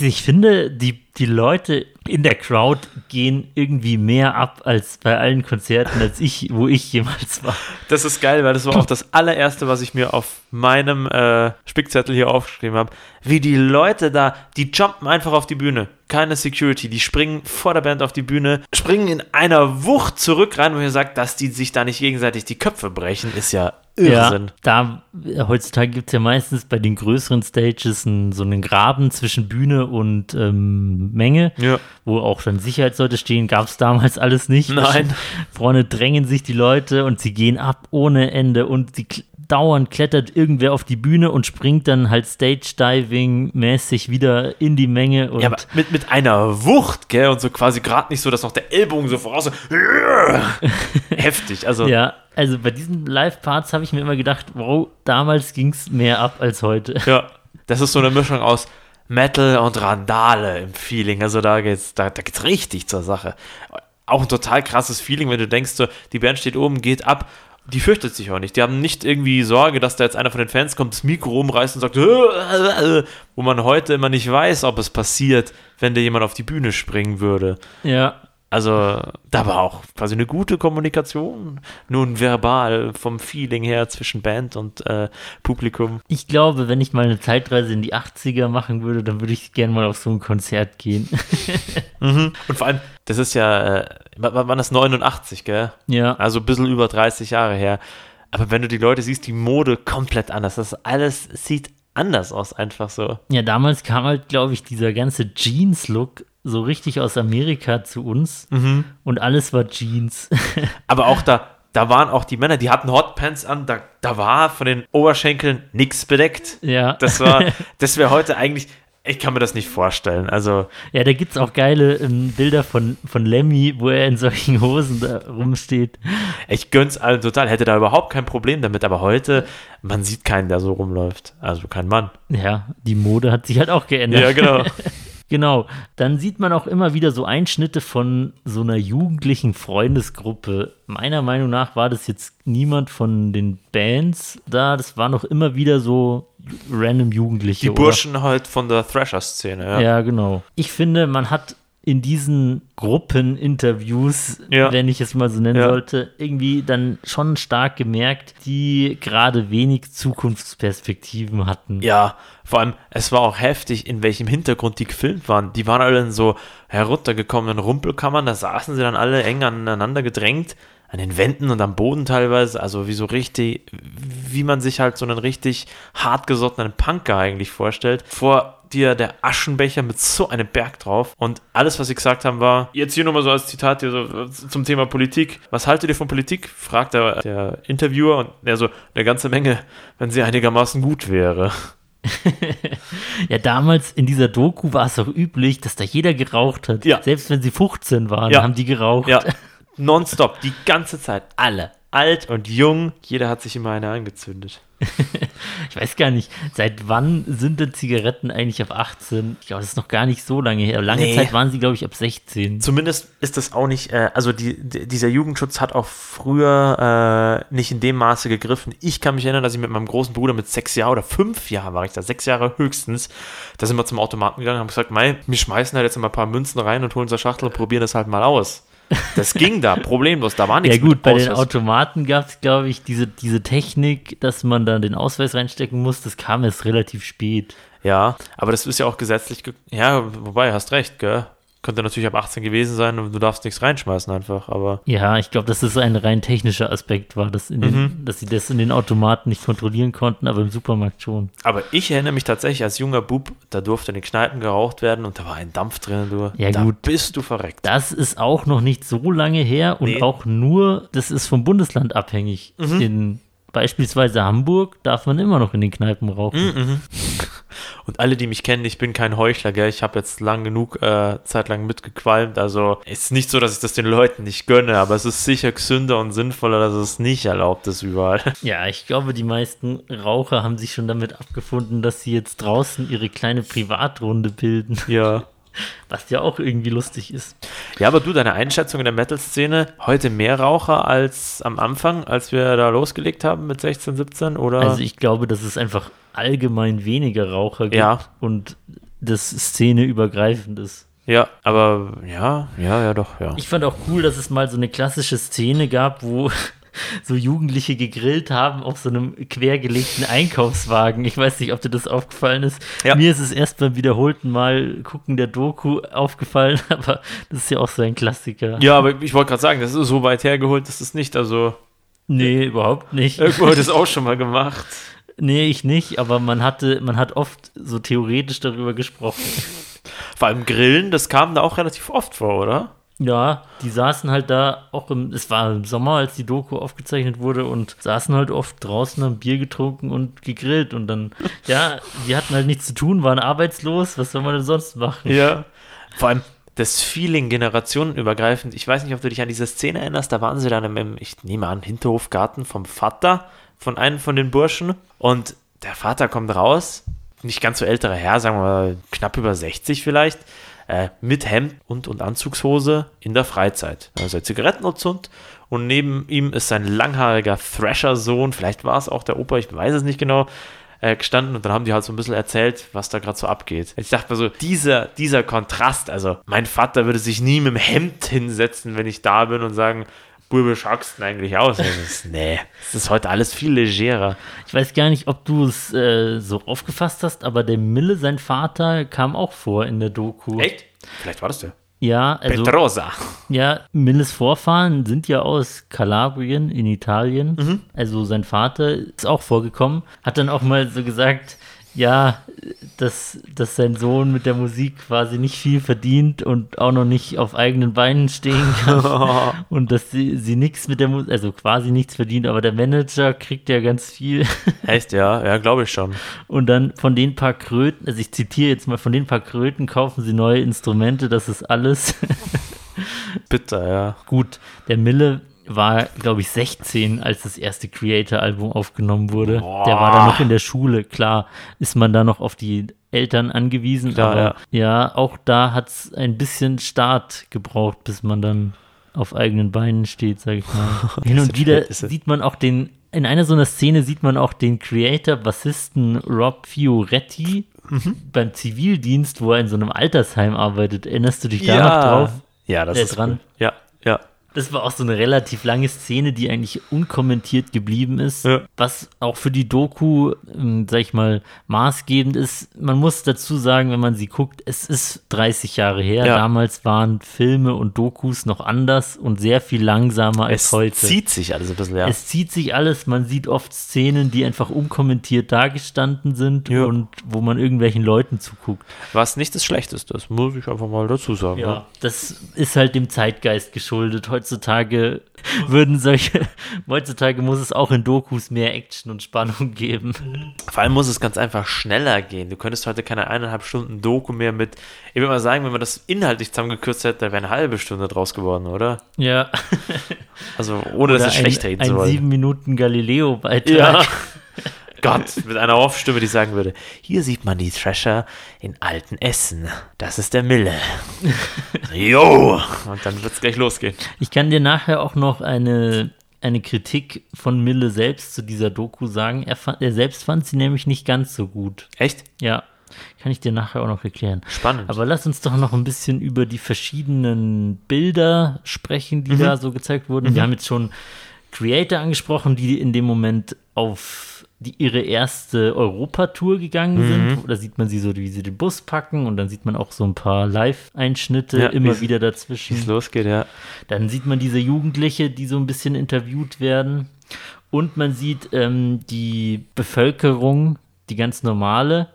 S1: ich finde, die, die Leute in der Crowd gehen irgendwie mehr ab als bei allen Konzerten, als ich, wo ich jemals war.
S3: Das ist geil, weil das war auch das allererste, was ich mir auf meinem äh, Spickzettel hier aufgeschrieben habe. Wie die Leute da, die jumpen einfach auf die Bühne. Keine Security, die springen vor der Band auf die Bühne, springen in einer Wucht zurück rein, wo ihr sagt, dass die sich da nicht gegenseitig die Köpfe brechen, ist ja Irrsinn.
S1: Ja, da äh, heutzutage gibt es ja meistens bei den größeren Stages einen, so einen Graben zwischen Bühne und ähm, Menge,
S3: Ja.
S1: wo auch dann Sicherheitsleute stehen. Gab es damals alles nicht.
S3: Nein.
S1: Vorne drängen sich die Leute und sie gehen ab ohne Ende und sie dauernd klettert irgendwer auf die Bühne und springt dann halt Stage-Diving-mäßig wieder in die Menge. Und
S3: Ja, aber mit, mit einer Wucht, gell, und so quasi gerade nicht so, dass noch der Ellbogen so voraus. [laughs] Heftig, also.
S1: ja, also bei diesen Live-Parts habe ich mir immer gedacht, wow, damals ging es mehr ab als heute.
S3: Ja, [laughs] das ist so eine Mischung aus Metal und Randale im Feeling. Also da geht's, da, da geht's richtig zur Sache. Auch ein total krasses Feeling, wenn du denkst, so, die Band steht oben, geht ab. Die fürchtet sich auch nicht. Die haben nicht irgendwie Sorge, dass da jetzt einer von den Fans kommt, das Mikro umreißt und sagt, [laughs] wo man heute immer nicht weiß, ob es passiert, wenn da jemand auf die Bühne springen würde.
S1: Ja,
S3: Also, da war auch quasi eine gute Kommunikation, nun verbal vom Feeling her zwischen Band und äh, Publikum.
S1: Ich glaube, wenn ich mal eine Zeitreise in die 80er machen würde, dann würde ich gerne mal auf so ein Konzert gehen. [laughs]
S3: Und vor allem, das ist ja, äh, wann das 89, gell?
S1: ja.
S3: Also ein bisschen über 30 Jahre her. Aber wenn du die Leute siehst, die Mode komplett anders. Das alles sieht anders aus, einfach so.
S1: Ja, damals kam halt, glaube ich, dieser ganze Jeans-Look so richtig aus Amerika zu uns und alles war Jeans. [laughs]
S3: Aber auch da, da waren auch die Männer, die hatten Hotpants an, da, da war von den Oberschenkeln nichts bedeckt.
S1: ja.
S3: Das war, [laughs] das wäre heute eigentlich, ich kann mir das nicht vorstellen. Also,
S1: ja, da gibt es auch geile ähm, Bilder von, von Lemmy, wo er in solchen Hosen da rumsteht.
S3: ich gönn's allen total, hätte da überhaupt kein Problem damit. Aber heute, man sieht keinen, der so rumläuft. Also kein Mann.
S1: Ja, die Mode hat sich halt auch geändert.
S3: Ja, genau. [laughs]
S1: Genau, dann sieht man auch immer wieder so Einschnitte von so einer jugendlichen Freundesgruppe. Meiner Meinung nach war das jetzt niemand von den Bands da, das waren noch immer wieder so random Jugendliche.
S3: Die
S1: oder?
S3: Burschen halt von der Thrasher-Szene, ja.
S1: Ja. genau. Ich finde, man hat in diesen Gruppeninterviews,
S3: Ja.
S1: wenn ich es mal so nennen
S3: Ja.
S1: sollte, irgendwie dann schon stark gemerkt, die gerade wenig Zukunftsperspektiven hatten.
S3: Ja, vor allem, es war auch heftig, in welchem Hintergrund die gefilmt waren. Die waren alle in so heruntergekommenen Rumpelkammern, da saßen sie dann alle eng aneinander gedrängt, an den Wänden und am Boden teilweise, also wie so richtig, wie man sich halt so einen richtig hartgesottenen Punker eigentlich vorstellt. Vor dir der Aschenbecher mit so einem Berg drauf und alles, was sie gesagt haben, war, jetzt hier nochmal so als Zitat hier so zum Thema Politik. Was haltet ihr von Politik? fragt der, der Interviewer und er so, eine ganze Menge, wenn sie einigermaßen gut wäre. [laughs]
S1: Ja, damals in dieser Doku war es auch üblich, dass da jeder geraucht hat.
S3: Ja.
S1: Selbst wenn sie 15 waren,
S3: Ja.
S1: haben die geraucht.
S3: Ja, [laughs] nonstop, die ganze Zeit. Alle. Alt und jung, jeder hat sich immer eine angezündet. [laughs]
S1: Ich weiß gar nicht, seit wann sind denn Zigaretten eigentlich ab 18? Ich glaube, das ist noch gar nicht so lange her. Lange
S3: Nee.
S1: Zeit waren sie, glaube ich, ab 16.
S3: Zumindest ist das auch nicht, äh, also die, die, dieser Jugendschutz hat auch früher äh, nicht in dem Maße gegriffen. Ich kann mich erinnern, dass ich mit meinem großen Bruder mit sechs Jahren oder fünf Jahren war ich da, sechs Jahre höchstens, da sind wir zum Automaten gegangen und haben gesagt, Mei, wir schmeißen halt jetzt mal ein paar Münzen rein und holen unsere Schachtel und probieren das halt mal aus. Das ging da, problemlos, da war nichts
S1: Ja gut, bei den. Automaten gab es, glaube ich, diese, diese Technik, dass man dann den Ausweis reinstecken muss. Das kam erst relativ spät.
S3: Ja, aber das ist ja auch gesetzlich, ge ja, wobei, hast recht, gell? Könnte natürlich ab 18 gewesen sein und du darfst nichts reinschmeißen einfach, aber
S1: Ja, ich glaube, dass das ein rein technischer Aspekt war, dass, den,
S3: Mhm.
S1: dass sie das in den Automaten nicht kontrollieren konnten, aber im Supermarkt schon.
S3: Aber ich erinnere mich tatsächlich als junger Bub, da durfte in den Kneipen geraucht werden und da war ein Dampf drin, du.
S1: Ja,
S3: da
S1: gut.
S3: bist du verreckt.
S1: Das ist auch noch nicht so lange her und
S3: Nee.
S1: auch nur, das ist vom Bundesland abhängig.
S3: Mhm.
S1: In beispielsweise Hamburg darf man immer noch in den Kneipen rauchen.
S3: Mhm. Und alle, die mich kennen, ich bin kein Heuchler, gell? Ich habe jetzt lang genug äh, Zeit lang mitgequalmt. Also es ist nicht so, dass ich das den Leuten nicht gönne, aber es ist sicher gesünder und sinnvoller, dass es nicht erlaubt ist überall. [laughs]
S1: Ja, ich glaube, die meisten Raucher haben sich schon damit abgefunden, dass sie jetzt draußen ihre kleine Privatrunde bilden,
S3: ja. [laughs]
S1: was ja auch irgendwie lustig ist.
S3: Ja, aber du, deine Einschätzung in der Metal-Szene, heute mehr Raucher als am Anfang, als wir da losgelegt haben mit 16, 17 oder?
S1: Also ich glaube, dass es einfach allgemein weniger Raucher gibt
S3: Ja.
S1: und das szeneübergreifend ist.
S3: ja, aber ja, ja, ja, doch, ja.
S1: Ich fand auch cool, dass es mal so eine klassische Szene gab, wo so Jugendliche gegrillt haben auf so einem quergelegten Einkaufswagen. Ich weiß nicht, ob dir das aufgefallen ist.
S3: Ja.
S1: Mir ist es erst beim wiederholten Mal gucken der Doku aufgefallen, [laughs] aber das ist ja auch so ein Klassiker.
S3: Ja, aber ich wollte gerade sagen, das ist so weit hergeholt, das ist nicht. Also,
S1: Nee, überhaupt nicht.
S3: irgendwo hat es auch schon mal gemacht. [laughs]
S1: Nee, ich nicht, aber man hatte, man hat oft so theoretisch darüber gesprochen.
S3: Vor allem Grillen, das kam da auch relativ oft vor, oder?
S1: Ja, die saßen halt da auch im, es war im Sommer, als die Doku aufgezeichnet wurde und saßen halt oft draußen, haben Bier getrunken und gegrillt und dann, [laughs] ja, die hatten halt nichts zu tun, waren arbeitslos, was soll man denn sonst machen?
S3: Ja. Vor allem das Feeling generationenübergreifend. Ich weiß nicht, ob du dich an diese Szene erinnerst. Da waren sie dann im, im ich nehme an, Hinterhofgarten vom Vater von einem von den Burschen. Und der Vater kommt raus, nicht ganz so älterer Herr, sagen wir mal knapp über 60 vielleicht, äh, mit Hemd und, und Anzugshose in der Freizeit. Also Zigarettenozund. Und neben ihm ist sein langhaariger Thrasher-Sohn, vielleicht war es auch der Opa, ich weiß es nicht genau, äh, gestanden und dann haben die halt so ein bisschen erzählt, was da gerade so abgeht. Ich dachte mir so, dieser, dieser Kontrast, also mein Vater würde sich nie mit dem Hemd hinsetzen, wenn ich da bin und sagen, Bube, schaust eigentlich aus? Das ist, nee, das ist heute alles viel legerer.
S1: Ich weiß gar nicht, ob du es äh, so aufgefasst hast, aber der Mille, sein Vater, kam auch vor in der Doku.
S3: Echt? Vielleicht war das der.
S1: Ja, also,
S3: Petrosa.
S1: ja, Milles Vorfahren sind ja aus Kalabrien in Italien.
S3: Mhm.
S1: Also sein Vater ist auch vorgekommen, hat dann auch mal so gesagt, ja, dass, dass sein Sohn mit der Musik quasi nicht viel verdient und auch noch nicht auf eigenen Beinen stehen kann. [laughs] und dass sie, sie nichts mit der Musik, also quasi nichts verdient, aber der Manager kriegt ja ganz viel. [laughs]
S3: Echt, ja, ja, glaube ich schon.
S1: Und dann von den paar Kröten, also ich zitiere jetzt mal, von den paar Kröten kaufen sie neue Instrumente, das ist alles. [laughs]
S3: Bitter, ja.
S1: Gut, der Mille war, glaube ich, 16, als das erste Creator-Album aufgenommen wurde.
S3: Boah.
S1: Der war da noch in der Schule. Klar ist man da noch auf die Eltern angewiesen,
S3: Klar,
S1: aber ja. auch da hat es ein bisschen Start gebraucht, bis man dann auf eigenen Beinen steht, sag ich mal. [laughs] Hin und wieder sieht man auch den, in einer so einer Szene sieht man auch den Creator, Bassisten Rob Fioretti
S3: Mhm.
S1: beim Zivildienst, wo er in so einem Altersheim arbeitet. Erinnerst du dich da noch drauf?
S3: Ja, das
S1: Der
S3: ist
S1: dran.
S3: cool. Ja, ja.
S1: Das war auch so eine relativ lange Szene, die eigentlich unkommentiert geblieben ist.
S3: Ja.
S1: Was auch für die Doku, ähm, sag ich mal, maßgebend ist. Man muss dazu sagen, wenn man sie guckt, es ist 30 Jahre her.
S3: Ja.
S1: Damals waren Filme und Dokus noch anders und sehr viel langsamer als
S3: Es
S1: heute.
S3: zieht sich alles ein bisschen, ja.
S1: Es zieht sich alles, man sieht oft Szenen, die einfach unkommentiert dargestanden sind
S3: Ja.
S1: und wo man irgendwelchen Leuten zuguckt.
S3: Was nicht das Schlechteste ist, muss ich einfach mal dazu sagen.
S1: Ja,
S3: ne?
S1: das ist halt dem Zeitgeist geschuldet. Heutzutage heutzutage würden solche, heutzutage muss es auch in Dokus mehr Action und Spannung geben.
S3: Vor allem muss es ganz einfach schneller gehen. Du könntest heute keine eineinhalb Stunden Doku mehr mit. Ich würde mal sagen, wenn man das inhaltlich zusammengekürzt hätte, dann wäre eine halbe Stunde draus geworden, oder?
S1: Ja.
S3: Also, ohne dass
S1: Oder
S3: es schlecht
S1: ein,
S3: reden
S1: ein
S3: soll.
S1: sieben Minuten Galileo-Beitrag.
S3: Ja. [laughs] Gott, mit einer Off-Stimme, die sagen würde: Hier sieht man die Thrasher in alten Essen. Das ist der Mille. [laughs] Jo! Und dann wird es gleich losgehen.
S1: Ich kann dir nachher auch noch eine, eine Kritik von Mille selbst zu dieser Doku sagen. Er, fand, er selbst fand sie nämlich nicht ganz so gut.
S3: Echt?
S1: Ja, kann ich dir nachher auch noch erklären.
S3: Spannend.
S1: Aber lass uns doch noch ein bisschen über die verschiedenen Bilder sprechen, die da so gezeigt wurden. Wir haben jetzt schon Creator angesprochen, die in dem Moment auf die ihre erste Europatour gegangen sind. Da sieht man sie so, wie sie den Bus packen und dann sieht man auch so ein paar Live-Einschnitte
S3: Ja,
S1: immer
S3: wie-
S1: wieder
S3: Wie es
S1: dazwischen.
S3: losgeht, ja.
S1: Dann sieht man diese Jugendliche, die so ein bisschen interviewt werden. Und man sieht ähm, die Bevölkerung, die ganz normale,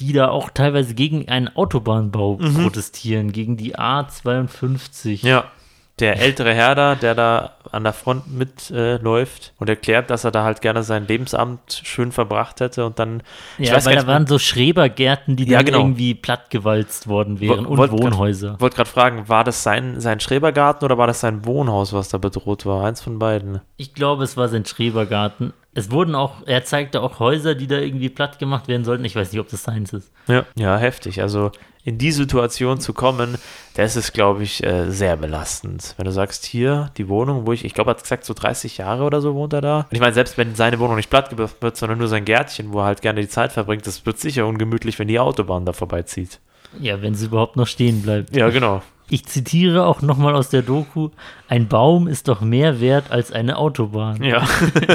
S1: die da auch teilweise gegen einen Autobahnbau protestieren, gegen die A52.
S3: Ja. Der ältere Herr da, der da an der Front mitläuft äh, und erklärt, dass er da halt gerne sein Lebensamt schön verbracht hätte und dann, ich
S1: Ja,
S3: weiß
S1: weil da waren so Schrebergärten, die
S3: Ja,
S1: dann
S3: genau.
S1: irgendwie plattgewalzt worden wären
S3: Wo-
S1: und Wohnhäuser.
S3: wollte gerade fragen, war das sein, sein Schrebergarten oder war das sein Wohnhaus, was da bedroht war? Eins von beiden.
S1: Ich glaube, es war sein Schrebergarten. Es wurden auch, er zeigte auch Häuser, die da irgendwie platt gemacht werden sollten. Ich weiß nicht, ob das seins ist.
S3: Ja. Ja, heftig. Also in die Situation zu kommen, das ist, glaube ich, äh, sehr belastend. Wenn du sagst, hier die Wohnung, wo ich, ich glaube, er hat gesagt, so 30 Jahre oder so wohnt er da. Und ich meine, selbst wenn seine Wohnung nicht platt gemacht wird, sondern nur sein Gärtchen, wo er halt gerne die Zeit verbringt, das wird sicher ungemütlich, wenn die Autobahn da vorbeizieht.
S1: Ja, wenn sie überhaupt noch stehen bleibt.
S3: Ja, genau.
S1: Ich zitiere auch nochmal aus der Doku: Ein Baum ist doch mehr wert als eine Autobahn,
S3: Ja.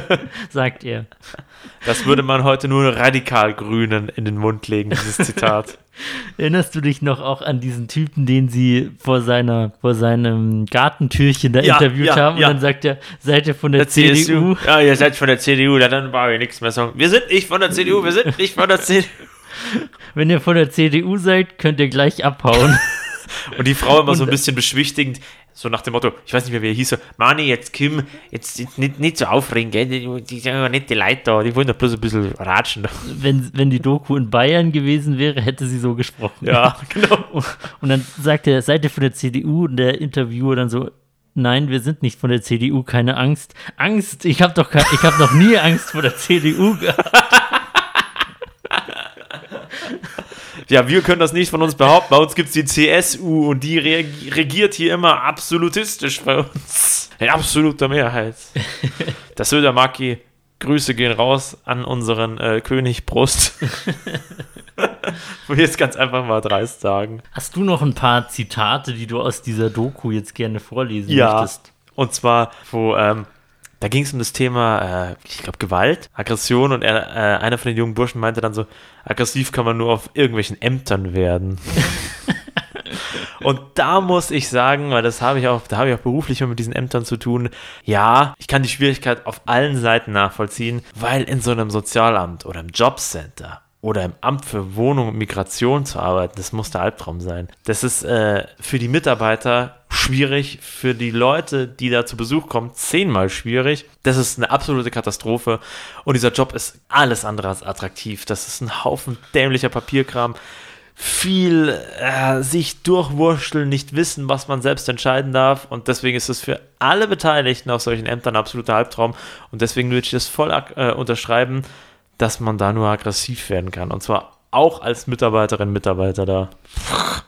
S3: [laughs]
S1: sagt er.
S3: Das würde man heute nur radikal Grünen in den Mund legen, dieses Zitat. [laughs]
S1: Erinnerst du dich noch auch an diesen Typen, den sie vor seiner, vor seinem Gartentürchen da
S3: Ja,
S1: interviewt
S3: ja,
S1: haben?
S3: ja.
S1: Und dann sagt er, seid ihr von der, CDU?
S3: Ja, ihr seid von der CDU, dann brauche ich nichts mehr sagen. Wir sind nicht von der CDU, wir sind nicht von der CDU. [laughs]
S1: Wenn ihr von der CDU seid, könnt ihr gleich abhauen.
S3: Und die Frau immer so ein
S1: Und-
S3: bisschen beschwichtigend, so nach dem Motto, ich weiß nicht mehr, wie er hieß, so, Mani, jetzt Kim, jetzt, jetzt nicht, nicht so aufregen, gell? Die, die sind ja nicht die Leute da, die wollen doch bloß ein bisschen ratschen.
S1: wenn, wenn die Doku in Bayern gewesen wäre, hätte sie so gesprochen.
S3: Ja, [laughs] genau.
S1: Und dann sagt er, seid ihr von der CDU? Und der Interviewer dann so, nein, wir sind nicht von der CDU, keine Angst. Angst? Ich habe doch kein, ich habe noch nie Angst vor der CDU gehabt. [laughs]
S3: Ja, wir können das nicht von uns behaupten. Bei uns gibt es die CSU und die re regiert hier immer absolutistisch bei uns. In absoluter Mehrheit. Das Söder Maki, Grüße gehen raus an unseren äh, König Brust. Wo wir jetzt ganz einfach mal dreist sagen.
S1: Hast du noch ein paar Zitate, die du aus dieser Doku jetzt gerne vorlesen
S3: Ja.
S1: möchtest?
S3: Und zwar, wo, ähm, da ging es um das Thema, äh, ich glaube, Gewalt, Aggression und er, äh, einer von den jungen Burschen meinte dann so, aggressiv kann man nur auf irgendwelchen Ämtern werden. [laughs] und da muss ich sagen, weil das habe ich auch, da habe ich auch beruflich mit diesen Ämtern zu tun, ja, ich kann die Schwierigkeit auf allen Seiten nachvollziehen, weil in so einem Sozialamt oder im Jobcenter oder im Amt für Wohnung und Migration zu arbeiten, das muss der Albtraum sein. Das ist äh, für die Mitarbeiter schwierig, für die Leute, die da zu Besuch kommen, zehnmal schwierig. Das ist eine absolute Katastrophe und dieser Job ist alles andere als attraktiv. Das ist ein Haufen dämlicher Papierkram. Viel äh, sich durchwurschteln, nicht wissen, was man selbst entscheiden darf. Und deswegen ist es für alle Beteiligten auf solchen Ämtern ein absoluter Albtraum. Und deswegen würde ich das voll äh, unterschreiben, dass man da nur aggressiv werden kann. Und zwar auch als Mitarbeiterin, Mitarbeiter da.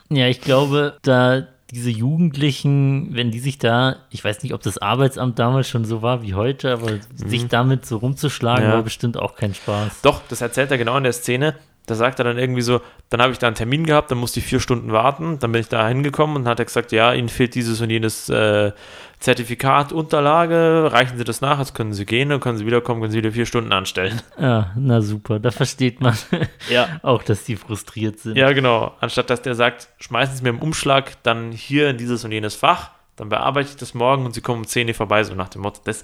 S1: Ja, ich glaube, da diese Jugendlichen, wenn die sich da, ich weiß nicht, ob das Arbeitsamt damals schon so war wie heute, aber sich damit so rumzuschlagen,
S3: Mhm. Ja.
S1: war bestimmt auch kein Spaß.
S3: Doch, das erzählt er genau in der Szene. Da sagt er dann irgendwie so, dann habe ich da einen Termin gehabt, dann musste ich vier Stunden warten, dann bin ich da hingekommen und hat er gesagt, ja, Ihnen fehlt dieses und jenes äh, Zertifikat, Unterlage, reichen Sie das nach, jetzt können Sie gehen, dann können Sie wiederkommen, können Sie wieder vier Stunden anstellen.
S1: Ja, na super, da versteht man [laughs]
S3: Ja.
S1: auch, dass die frustriert sind.
S3: Ja, genau. Anstatt dass der sagt, schmeißen Sie mir im Umschlag dann hier in dieses und jenes Fach, dann bearbeite ich das morgen und Sie kommen um 10 Uhr vorbei, so nach dem Motto. Das,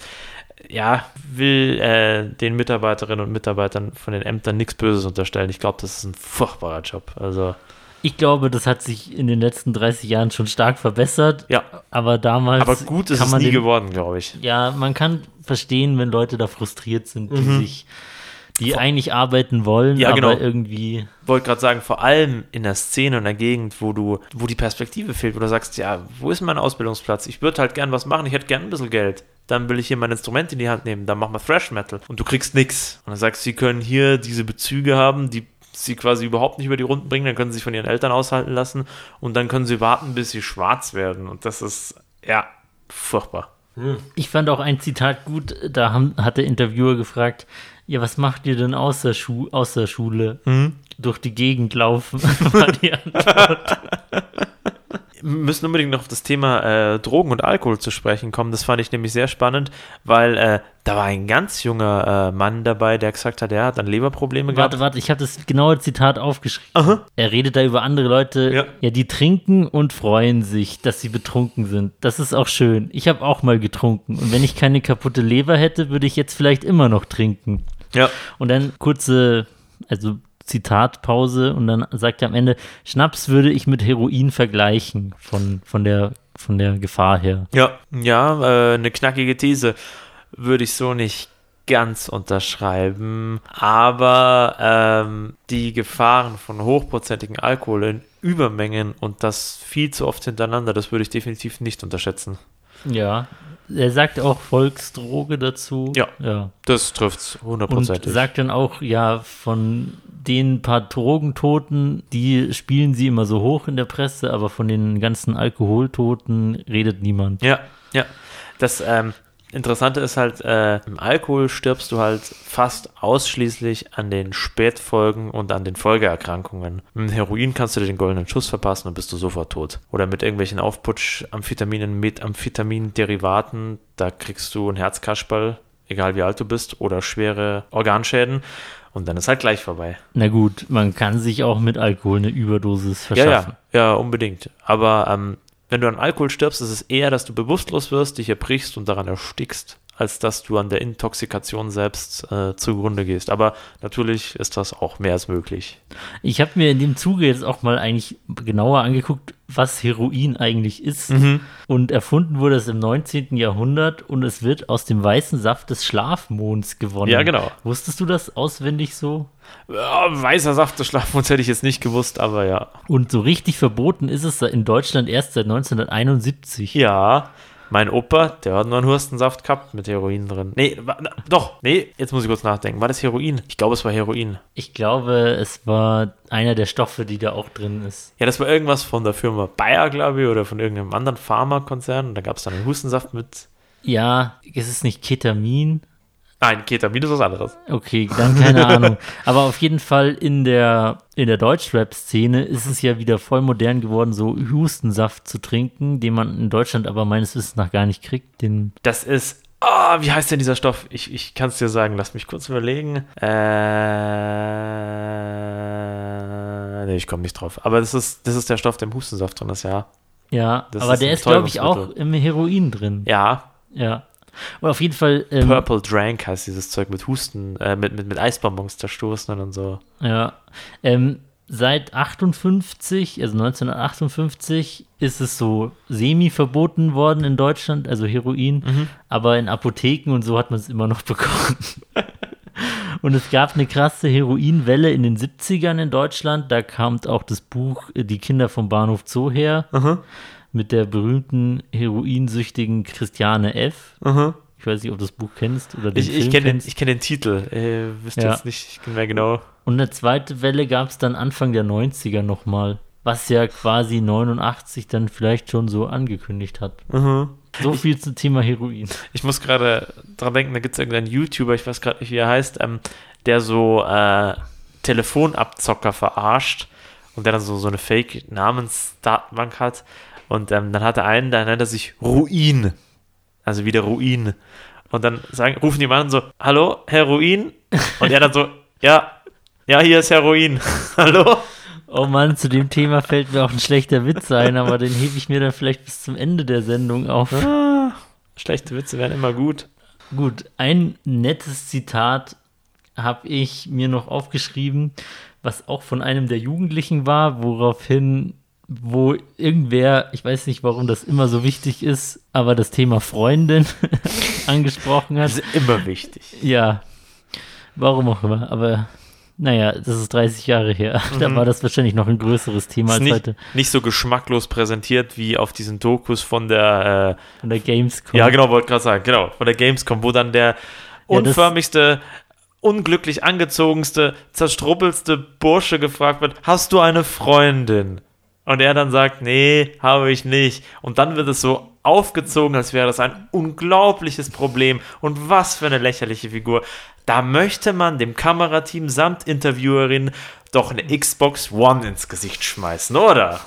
S3: ja, will äh, den Mitarbeiterinnen und Mitarbeitern von den Ämtern nichts Böses unterstellen. Ich glaube, das ist ein furchtbarer Job. Also,
S1: Ich glaube, das hat sich in den letzten 30 Jahren schon stark verbessert.
S3: Ja.
S1: Aber damals.
S3: Aber gut ist es nie
S1: den,
S3: geworden, glaube ich.
S1: Ja, man kann verstehen, wenn Leute da frustriert sind, die
S3: Mhm.
S1: sich, die eigentlich arbeiten wollen,
S3: Ja,
S1: aber
S3: genau.
S1: irgendwie.
S3: wollte gerade sagen, vor allem in der Szene und der Gegend, wo du, wo die Perspektive fehlt, wo du sagst, ja, wo ist mein Ausbildungsplatz? Ich würde halt gern was machen, ich hätte gern ein bisschen Geld. Dann will ich hier mein Instrument in die Hand nehmen, dann machen wir Thrash Metal und du kriegst nix. Und dann sagst du, sie können hier diese Bezüge haben, die sie quasi überhaupt nicht über die Runden bringen, dann können sie sich von ihren Eltern aushalten lassen und dann können sie warten, bis sie schwarz werden. Und das ist, ja, furchtbar.
S1: Ich fand auch ein Zitat gut, da haben, hat der Interviewer gefragt, ja, was macht ihr denn außer, Schu außer Schule?
S3: Mhm.
S1: Durch die Gegend laufen, [laughs] war die Antwort. [laughs]
S3: Wir müssen unbedingt noch auf das Thema äh, Drogen und Alkohol zu sprechen kommen. Das fand ich nämlich sehr spannend, weil äh, da war ein ganz junger äh, Mann dabei, der gesagt hat, er hat dann Leberprobleme gehabt.
S1: Warte, warte, ich habe das genaue Zitat aufgeschrieben. Er redet da über andere Leute,
S3: Ja.
S1: ja. die trinken und freuen sich, dass sie betrunken sind. Das ist auch schön. Ich habe auch mal getrunken und wenn ich keine kaputte Leber hätte, würde ich jetzt vielleicht immer noch trinken.
S3: Ja.
S1: Und dann kurze, also Zitatpause und dann sagt er am Ende, Schnaps würde ich mit Heroin vergleichen von, von, der, von der Gefahr her.
S3: Ja, ja, äh, eine knackige These würde ich so nicht ganz unterschreiben, aber ähm, die Gefahren von hochprozentigen Alkohol in Übermengen und das viel zu oft hintereinander, das würde ich definitiv nicht unterschätzen.
S1: Ja. Er sagt auch Volksdroge dazu.
S3: Ja.
S1: ja.
S3: Das trifft's
S1: Und
S3: hundertprozentig.
S1: sagt dann auch, ja, von den paar Drogentoten, die spielen sie immer so hoch in der Presse, aber von den ganzen Alkoholtoten redet niemand.
S3: Ja, ja. Das ähm, Interessante ist halt, äh, im Alkohol stirbst du halt fast ausschließlich an den Spätfolgen und an den Folgeerkrankungen. Mit Heroin kannst du dir den goldenen Schuss verpassen und bist du sofort tot. Oder mit irgendwelchen Aufputsch-Amphetaminen, Methamphetamin-Derivaten, da kriegst du einen Herzkasperl, egal wie alt du bist, oder schwere Organschäden. Und dann ist halt gleich vorbei.
S1: Na gut, man kann sich auch mit Alkohol eine Überdosis
S3: Ja,
S1: verschaffen.
S3: ja, ja, unbedingt. Aber ähm, wenn du an Alkohol stirbst, ist es eher, dass du bewusstlos wirst, dich erbrichst und daran erstickst, als dass du an der Intoxikation selbst äh, zugrunde gehst. Aber natürlich ist das auch mehr als möglich.
S1: Ich habe mir in dem Zuge jetzt auch mal eigentlich genauer angeguckt, was Heroin eigentlich ist.
S3: Mhm.
S1: Und erfunden wurde es im 19. Jahrhundert und es wird aus dem weißen Saft des Schlafmonds gewonnen.
S3: Ja, genau.
S1: Wusstest du das auswendig so?
S3: Ja, weißer Saft des Schlafmonds hätte ich jetzt nicht gewusst, aber ja.
S1: Und so richtig verboten ist es in Deutschland erst seit 1971.
S3: Ja, mein Opa, der hat nur einen Hurstensaft gehabt mit Heroin drin. Nee, doch, nee, jetzt muss ich kurz nachdenken. War das Heroin? Ich glaube, es war Heroin.
S1: Ich glaube, es war einer der Stoffe, die da auch drin ist.
S3: Ja, das war irgendwas von der Firma Bayer, glaube ich, oder von irgendeinem anderen Pharmakonzern. Und da gab es dann einen Hustensaft mit
S1: Ja, es ist nicht Ketamin.
S3: Nein, Ketamin ist was anderes.
S1: Okay, dann keine Ahnung. Aber auf jeden Fall in der, in der Deutschrap-Szene ist es ja wieder voll modern geworden, so Hustensaft zu trinken, den man in Deutschland aber meines Wissens nach gar nicht kriegt. Den,
S3: Das ist. Ah, wie heißt denn dieser Stoff? Ich, ich kann es dir sagen. Lass mich kurz überlegen. Äh. Nee, ich komme nicht drauf. Aber das ist, das ist der Stoff, der im Hustensaft drin ist, ja.
S1: ja,
S3: Das
S1: aber
S3: ist
S1: der ist, glaube ich, auch im Heroin drin.
S3: Ja.
S1: Ja. Und auf jeden Fall, ähm,
S3: Purple Drank heißt dieses Zeug mit Husten, äh, mit, mit, mit Eisbonbons zerstoßen und so.
S1: ja, ähm, seit 58, also 1958, ist es so semi verboten worden in Deutschland, also Heroin,
S3: Mhm.
S1: aber in Apotheken und so hat man es immer noch [laughs] bekommen. Und es gab eine krasse Heroinwelle in den 70ern in Deutschland. Da kam auch das Buch äh, Die Kinder vom Bahnhof Zoo her mit der berühmten heroinsüchtigen Christiane F. Ich weiß nicht, ob du das Buch kennst oder den
S3: Ich,
S1: Film
S3: ich kenne den, ich kenn den Titel. Äh, wüsste
S1: Ja.
S3: jetzt nicht mehr genau.
S1: Und eine zweite Welle gab es dann Anfang der 90er nochmal, was ja quasi 89 dann vielleicht schon so angekündigt hat. So viel zum Thema Heroin.
S3: Ich muss gerade dran denken, da gibt es irgendeinen YouTuber, ich weiß gerade nicht, wie er heißt, ähm, der so äh, Telefonabzocker verarscht und der dann so, so eine Fake-Namensdatenbank hat. Und ähm, dann hat er einen, da nennt er sich Ruin. Also wieder Ruin. Und dann sagen, rufen die mal an so, hallo, Herr Ruin? Und er dann so, [laughs] ja, ja, hier ist Heroin. [laughs] hallo?
S1: Oh Mann, zu dem Thema fällt mir auch ein schlechter Witz ein, aber den hebe ich mir dann vielleicht bis zum Ende der Sendung auf.
S3: Ah, schlechte Witze werden immer gut.
S1: Gut, ein nettes Zitat habe ich mir noch aufgeschrieben was auch von einem der Jugendlichen war, woraufhin, wo irgendwer, ich weiß nicht, warum das immer so wichtig ist, aber das Thema Freundin [laughs] angesprochen hat.
S3: Das ist immer wichtig.
S1: Ja, warum auch immer, aber naja, das ist 30 Jahre her. [laughs] Da war das wahrscheinlich noch ein größeres Thema als
S3: nicht,
S1: heute
S3: nicht so geschmacklos präsentiert wie auf diesen Dokus von der äh,
S1: von der Gamescom.
S3: Ja, genau, wollte gerade sagen, genau, von der Gamescom, wo dann der
S1: Ja,
S3: unförmigste, unglücklich angezogenste, zerstruppelste Bursche gefragt wird, hast du eine Freundin? Und er dann sagt, nee, habe ich nicht. Und dann wird es so aufgezogen, als wäre das ein unglaubliches Problem. Und was für eine lächerliche Figur. Da möchte man dem Kamerateam samt Interviewerin doch eine Xbox One ins Gesicht schmeißen, oder?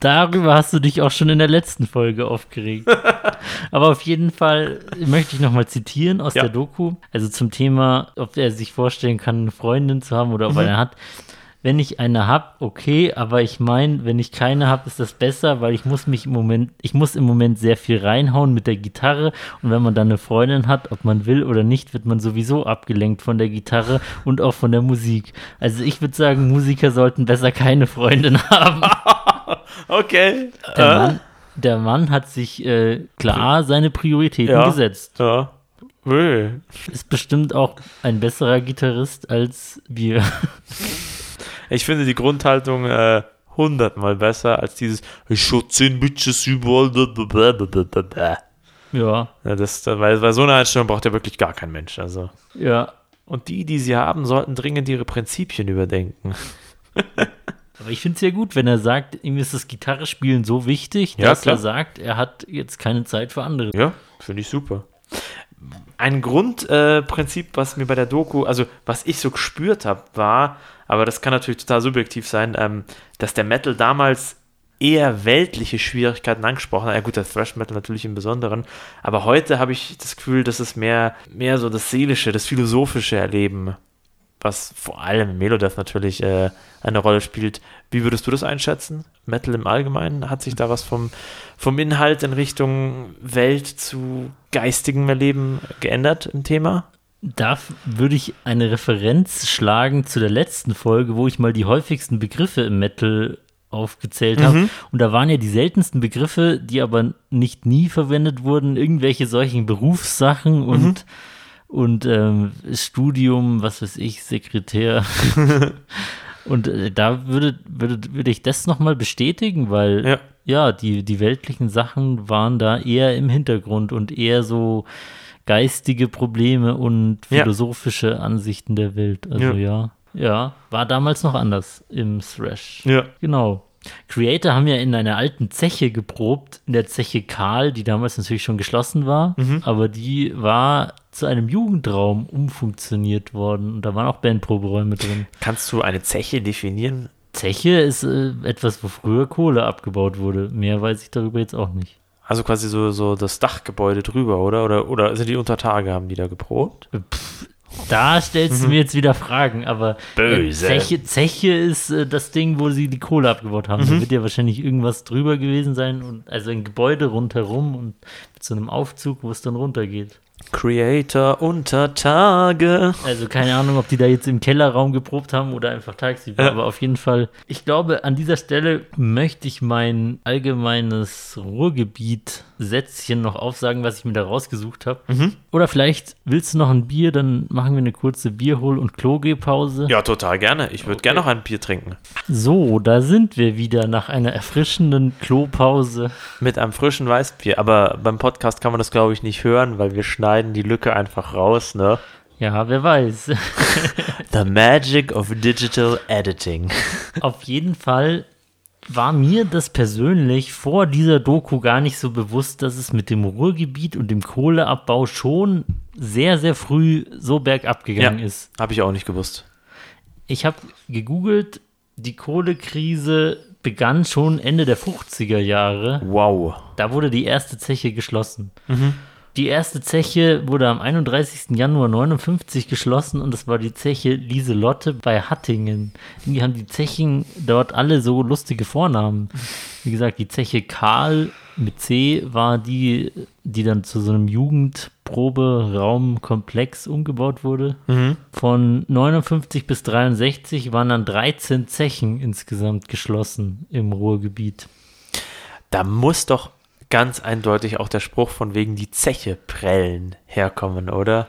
S1: Darüber hast du dich auch schon in der letzten Folge aufgeregt. [laughs] Aber auf jeden Fall möchte ich nochmal zitieren aus
S3: Ja.
S1: der Doku. Also zum Thema, ob er sich vorstellen kann, eine Freundin zu haben oder ob
S3: Mhm.
S1: er eine hat. Wenn ich eine habe, okay, aber ich meine, wenn ich keine habe, ist das besser, weil ich muss mich im Moment, ich muss im Moment sehr viel reinhauen mit der Gitarre und wenn man dann eine Freundin hat, ob man will oder nicht, wird man sowieso abgelenkt von der Gitarre und auch von der Musik. Also ich würde sagen, Musiker sollten besser keine Freundin [laughs] haben. [laughs]
S3: Okay.
S1: Der,
S3: Äh?
S1: Mann, der Mann hat sich äh, klar seine Prioritäten
S3: Ja.
S1: gesetzt.
S3: Ja.
S1: Ist bestimmt auch ein besserer Gitarrist als wir. [laughs]
S3: Ich finde die Grundhaltung äh, hundertmal besser als dieses Ich schaue zehn Bitches überall. blablabla."
S1: ja,
S3: Ja, das, weil, weil so eine Einstellung braucht ja wirklich gar kein Mensch. Also.
S1: ja.
S3: Und die, die sie haben, sollten dringend ihre Prinzipien überdenken. [laughs]
S1: Aber ich finde es ja gut, wenn er sagt, ihm ist das Gitarrespielen so wichtig,
S3: Ja,
S1: dass
S3: klar.
S1: er sagt, er hat jetzt keine Zeit für andere.
S3: Ja, finde ich super. Ein Grundprinzip, äh, was mir bei der Doku, also was ich so gespürt habe, war, aber das kann natürlich total subjektiv sein, ähm, dass der Metal damals eher weltliche Schwierigkeiten angesprochen hat. Ja gut, der Thrash Metal natürlich im Besonderen, aber heute habe ich das Gefühl, dass es mehr, mehr so das seelische, das philosophische Erleben, was vor allem Melodeath natürlich äh, eine Rolle spielt. Wie würdest du das einschätzen? Metal im Allgemeinen? Hat sich da was vom, vom Inhalt in Richtung Welt zu geistigem Erleben geändert im Thema?
S1: Da würde ich eine Referenz schlagen zu der letzten Folge, wo ich mal die häufigsten Begriffe im Metal aufgezählt habe.
S3: Mhm.
S1: Und da waren ja die seltensten Begriffe, die aber nicht nie verwendet wurden, irgendwelche solchen Berufssachen
S3: Mhm.
S1: und, und ähm, Studium, was weiß ich, Sekretär. [laughs] und äh, da würde, würde, würde ich das nochmal bestätigen, weil
S3: Ja.
S1: ja, die, die weltlichen Sachen waren da eher im Hintergrund und eher so geistige Probleme und
S3: Ja.
S1: philosophische Ansichten der Welt. Also ja. ja, war damals noch anders im Thrash.
S3: Ja.
S1: Genau. Creator haben ja in einer alten Zeche geprobt, in der Zeche Karl, die damals natürlich schon geschlossen war,
S3: Mhm.
S1: aber die war zu einem Jugendraum umfunktioniert worden und da waren auch Bandproberäume drin.
S3: Kannst du eine Zeche definieren?
S1: Zeche ist äh, etwas, wo früher Kohle abgebaut wurde. Mehr weiß ich darüber jetzt auch nicht.
S3: Also quasi so, so das Dachgebäude drüber, oder? Oder, oder sind die unter Tage, haben die da geprobt?
S1: Da stellst du mir jetzt wieder Fragen, aber äh,
S3: Böse.
S1: Zeche, Zeche ist äh, das Ding, wo sie die Kohle abgebaut haben. Da wird ja wahrscheinlich irgendwas drüber gewesen sein und also ein Gebäude rundherum und mit so einem Aufzug, wo es dann runtergeht.
S3: Creator unter Tage.
S1: Also keine Ahnung, ob die da jetzt im Kellerraum geprobt haben oder einfach tagsüber,
S3: Ja.
S1: aber auf jeden Fall. Ich glaube, an dieser Stelle möchte ich mein allgemeines Ruhrgebiet-Sätzchen noch aufsagen, was ich mir da rausgesucht habe. Oder vielleicht willst du noch ein Bier, dann machen wir eine kurze Bierhol- und Klogehpause.
S3: Ja, total gerne. Ich würde gerne noch ein Bier trinken.
S1: So, da sind wir wieder nach einer erfrischenden Klopause.
S3: Mit einem frischen Weißbier. Aber beim Podcast kann man das, glaube ich, nicht hören, weil wir schneiden die Lücke einfach raus, ne?
S1: Ja, wer weiß. [laughs]
S3: The magic of digital editing.
S1: Auf jeden Fall war mir das persönlich vor dieser Doku gar nicht so bewusst, dass es mit dem Ruhrgebiet und dem Kohleabbau schon sehr, sehr früh so bergab gegangen
S3: Ja.
S1: ist.
S3: Habe ich auch nicht gewusst.
S1: Ich habe gegoogelt, die Kohlekrise begann schon Ende der 50er Jahre.
S3: Wow.
S1: Da wurde die erste Zeche geschlossen. Die erste Zeche wurde am 31. Januar 59 geschlossen und das war die Zeche Lieselotte bei Hattingen. Die haben die Zechen dort alle so lustige Vornamen. Wie gesagt, die Zeche Karl mit C war die, die dann zu so einem Jugendproberaumkomplex umgebaut wurde.
S3: Mhm.
S1: Von 59 bis 63 waren dann 13 Zechen insgesamt geschlossen im Ruhrgebiet.
S3: Da muss doch ganz eindeutig auch der Spruch von wegen die Zeche prellen herkommen, oder?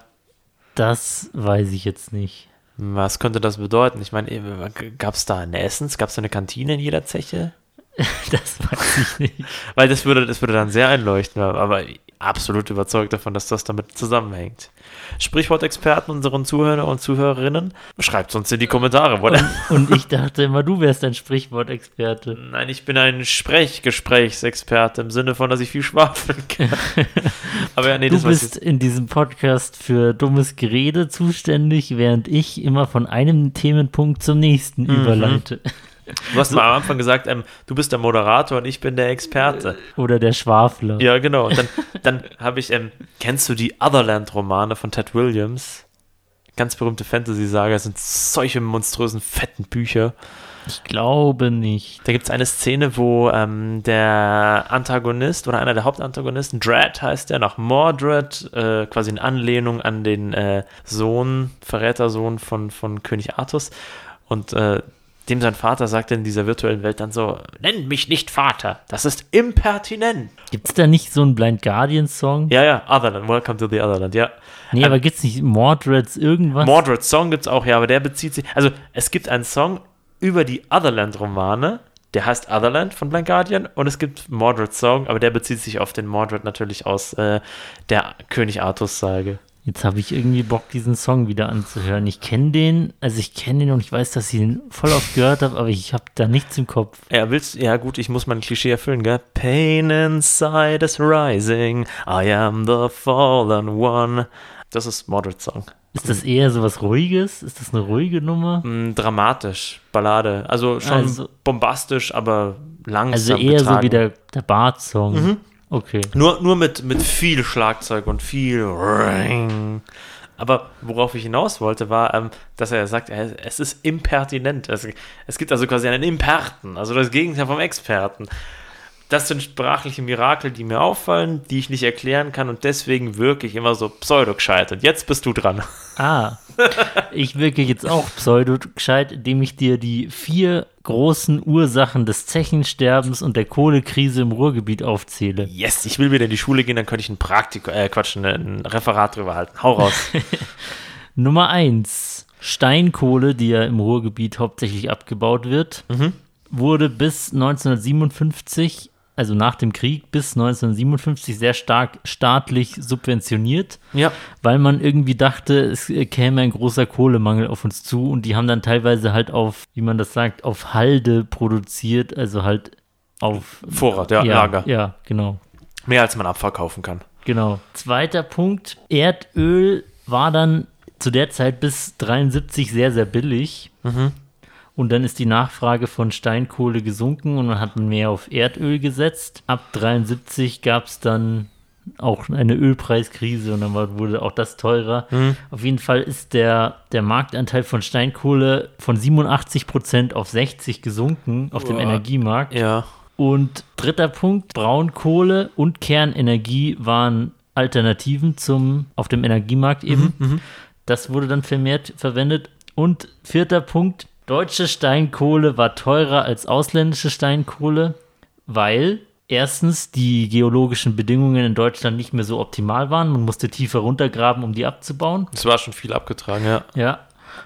S1: Das weiß ich jetzt nicht.
S3: Was könnte das bedeuten? Ich meine, gab es da ein Essens? Gab es da eine Kantine in jeder Zeche? [laughs]
S1: Das weiß ich nicht.
S3: Weil das würde, das würde dann sehr einleuchten, aber absolut überzeugt davon, dass das damit zusammenhängt. Sprichwortexperten, unseren Zuhörer und Zuhörerinnen, schreibt uns in die Kommentare, oder?
S1: Und, und ich dachte immer, du wärst ein Sprichwortexperte.
S3: Nein, ich bin ein Sprechgesprächsexperte im Sinne von, dass ich viel schwafeln kann. [laughs] aber ja, nee,
S1: Du
S3: das
S1: bist in diesem Podcast für dummes Gerede zuständig, während ich immer von einem Themenpunkt zum nächsten
S3: Mhm.
S1: überleite.
S3: Du hast mal am Anfang gesagt, ähm, du bist der Moderator und ich bin der Experte.
S1: Oder der Schwafler.
S3: Ja, genau. Und dann, dann habe ich, ähm, kennst du die Otherland-Romane von Ted Williams? Ganz berühmte Fantasy-Saga, sind solche monströsen, fetten Bücher.
S1: Ich glaube nicht.
S3: Da gibt es eine Szene, wo ähm, der Antagonist oder einer der Hauptantagonisten, Dread heißt der, nach Mordred, äh, quasi in Anlehnung an den äh, Sohn, Verrätersohn von, von König Artus. Und äh, dem sein Vater sagt in dieser virtuellen Welt dann so: Nenn mich nicht Vater, das ist impertinent.
S1: Gibt es da nicht so einen Blind Guardian-Song?
S3: Ja, ja, Otherland, Welcome to the Otherland, ja.
S1: Nee,
S3: Ähm,
S1: aber gibt es nicht Mordreds irgendwas?
S3: Mordred's Song gibt es auch, ja, aber der bezieht sich. Also, es gibt einen Song über die Otherland-Romane, der heißt Otherland von Blind Guardian, und es gibt Mordred's Song, aber der bezieht sich auf den Mordred natürlich aus äh, der König Artus-Sage.
S1: Jetzt habe ich irgendwie Bock, diesen Song wieder anzuhören. Ich kenne den, also ich kenne den und ich weiß, dass ich ihn voll oft gehört habe, aber ich habe da nichts im Kopf.
S3: Ja, willst Ja, gut, ich muss mein Klischee erfüllen, gell? Pain inside is rising, I am the fallen one. Das ist Mordred's Song.
S1: Ist das eher so was Ruhiges? Ist das eine ruhige Nummer?
S3: Mm, dramatisch, Ballade. Also schon
S1: Also-
S3: bombastisch, aber langsam.
S1: Also eher so
S3: getragen.
S1: wie der, der Bart-Song.
S3: Mhm.
S1: Okay.
S3: Nur, nur mit, mit viel Schlagzeug und viel Ring. Aber worauf ich hinaus wollte, war, ähm, dass er sagt, es ist impertinent. Es, es gibt also quasi einen Imperten, also das Gegenteil vom Experten. Das sind sprachliche Mirakel, die mir auffallen, die ich nicht erklären kann und deswegen wirke ich immer so pseudo-gescheit. Und jetzt bist du dran.
S1: Ah, ich wirke jetzt auch pseudo-gescheit, indem ich dir die vier großen Ursachen des Zechensterbens und der Kohlekrise im Ruhrgebiet aufzähle.
S3: Yes, ich will wieder in die Schule gehen, dann könnte ich ein Praktikum, äh, Quatsch, ein, ein Referat drüber halten. Hau raus. [laughs]
S1: Nummer eins: Steinkohle, die ja im Ruhrgebiet hauptsächlich abgebaut wird,
S3: Mhm.
S1: wurde bis 1957, also nach dem Krieg bis 1957 sehr stark staatlich subventioniert,
S3: ja.
S1: weil man irgendwie dachte, es käme ein großer Kohlemangel auf uns zu und die haben dann teilweise halt auf, wie man das sagt, auf Halde produziert, also halt auf
S3: Vorrat, ja,
S1: ja,
S3: Lager.
S1: Ja, genau.
S3: Mehr als man abverkaufen kann.
S1: Genau. Zweiter Punkt: Erdöl war dann zu der Zeit bis 73 sehr, sehr billig.
S3: Mhm.
S1: Und dann ist die Nachfrage von Steinkohle gesunken und man hat mehr auf Erdöl gesetzt. Ab 73 gab es dann auch eine Ölpreiskrise und dann wurde auch das teurer.
S3: Mhm.
S1: Auf jeden Fall ist der, der Marktanteil von Steinkohle von 87 Prozent auf 60 gesunken auf dem
S3: Boah.
S1: Energiemarkt.
S3: Ja.
S1: Und dritter Punkt, Braunkohle und Kernenergie waren Alternativen zum auf dem Energiemarkt eben. Das wurde dann vermehrt verwendet. Und vierter Punkt, deutsche Steinkohle war teurer als ausländische Steinkohle, weil erstens die geologischen Bedingungen in Deutschland nicht mehr so optimal waren. Man musste tiefer runtergraben, um die abzubauen.
S3: Es war schon viel abgetragen, ja.
S1: Ja.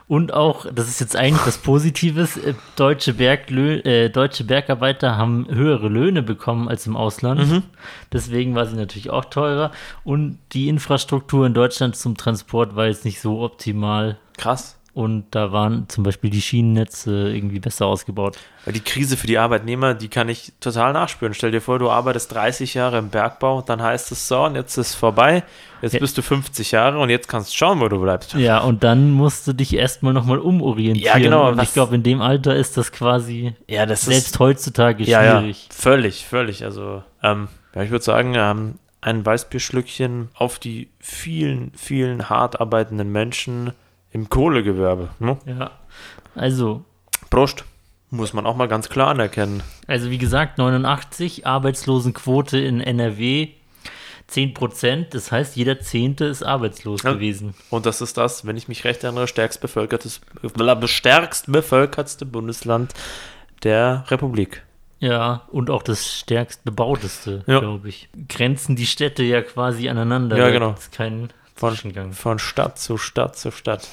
S1: Und auch, das ist jetzt eigentlich das Positives, äh, deutsche, Berglö äh, deutsche Bergarbeiter haben höhere Löhne bekommen als im Ausland. Deswegen war sie natürlich auch teurer. Und die Infrastruktur in Deutschland zum Transport war jetzt nicht so optimal.
S3: Krass.
S1: Und da waren zum Beispiel die Schienennetze irgendwie besser ausgebaut.
S3: Weil die Krise für die Arbeitnehmer, die kann ich total nachspüren. Stell dir vor, du arbeitest 30 Jahre im Bergbau, dann heißt es so, und jetzt ist es vorbei. Jetzt
S1: Ja.
S3: bist du 50 Jahre und jetzt kannst du schauen, wo du bleibst.
S1: Ja, und dann musst du dich erstmal nochmal umorientieren.
S3: Ja, genau,
S1: Und ich glaube, in dem Alter ist das quasi
S3: Ja, das
S1: selbst heutzutage
S3: ja, ja,
S1: schwierig.
S3: völlig, völlig. Also, ähm, ja, ich würde sagen, ähm, ein Weißbierschlückchen auf die vielen, vielen hart arbeitenden Menschen im Kohlegewerbe. Ne?
S1: Ja. Also,
S3: Prost. Muss man auch mal ganz klar anerkennen.
S1: Also wie gesagt, 89, Arbeitslosenquote in NRW 10 Prozent. Das heißt, jeder Zehnte ist arbeitslos
S3: Ja.
S1: gewesen.
S3: Und das ist das, wenn ich mich recht erinnere, stärkst bevölkertes, stärkst bevölkertste Bundesland der Republik.
S1: Ja, und auch das stärkst bebauteste,
S3: Ja.
S1: glaube ich. Grenzen die Städte ja quasi aneinander.
S3: Ja, genau.
S1: gibt's keinen
S3: Von, von Stadt zu Stadt zu Stadt.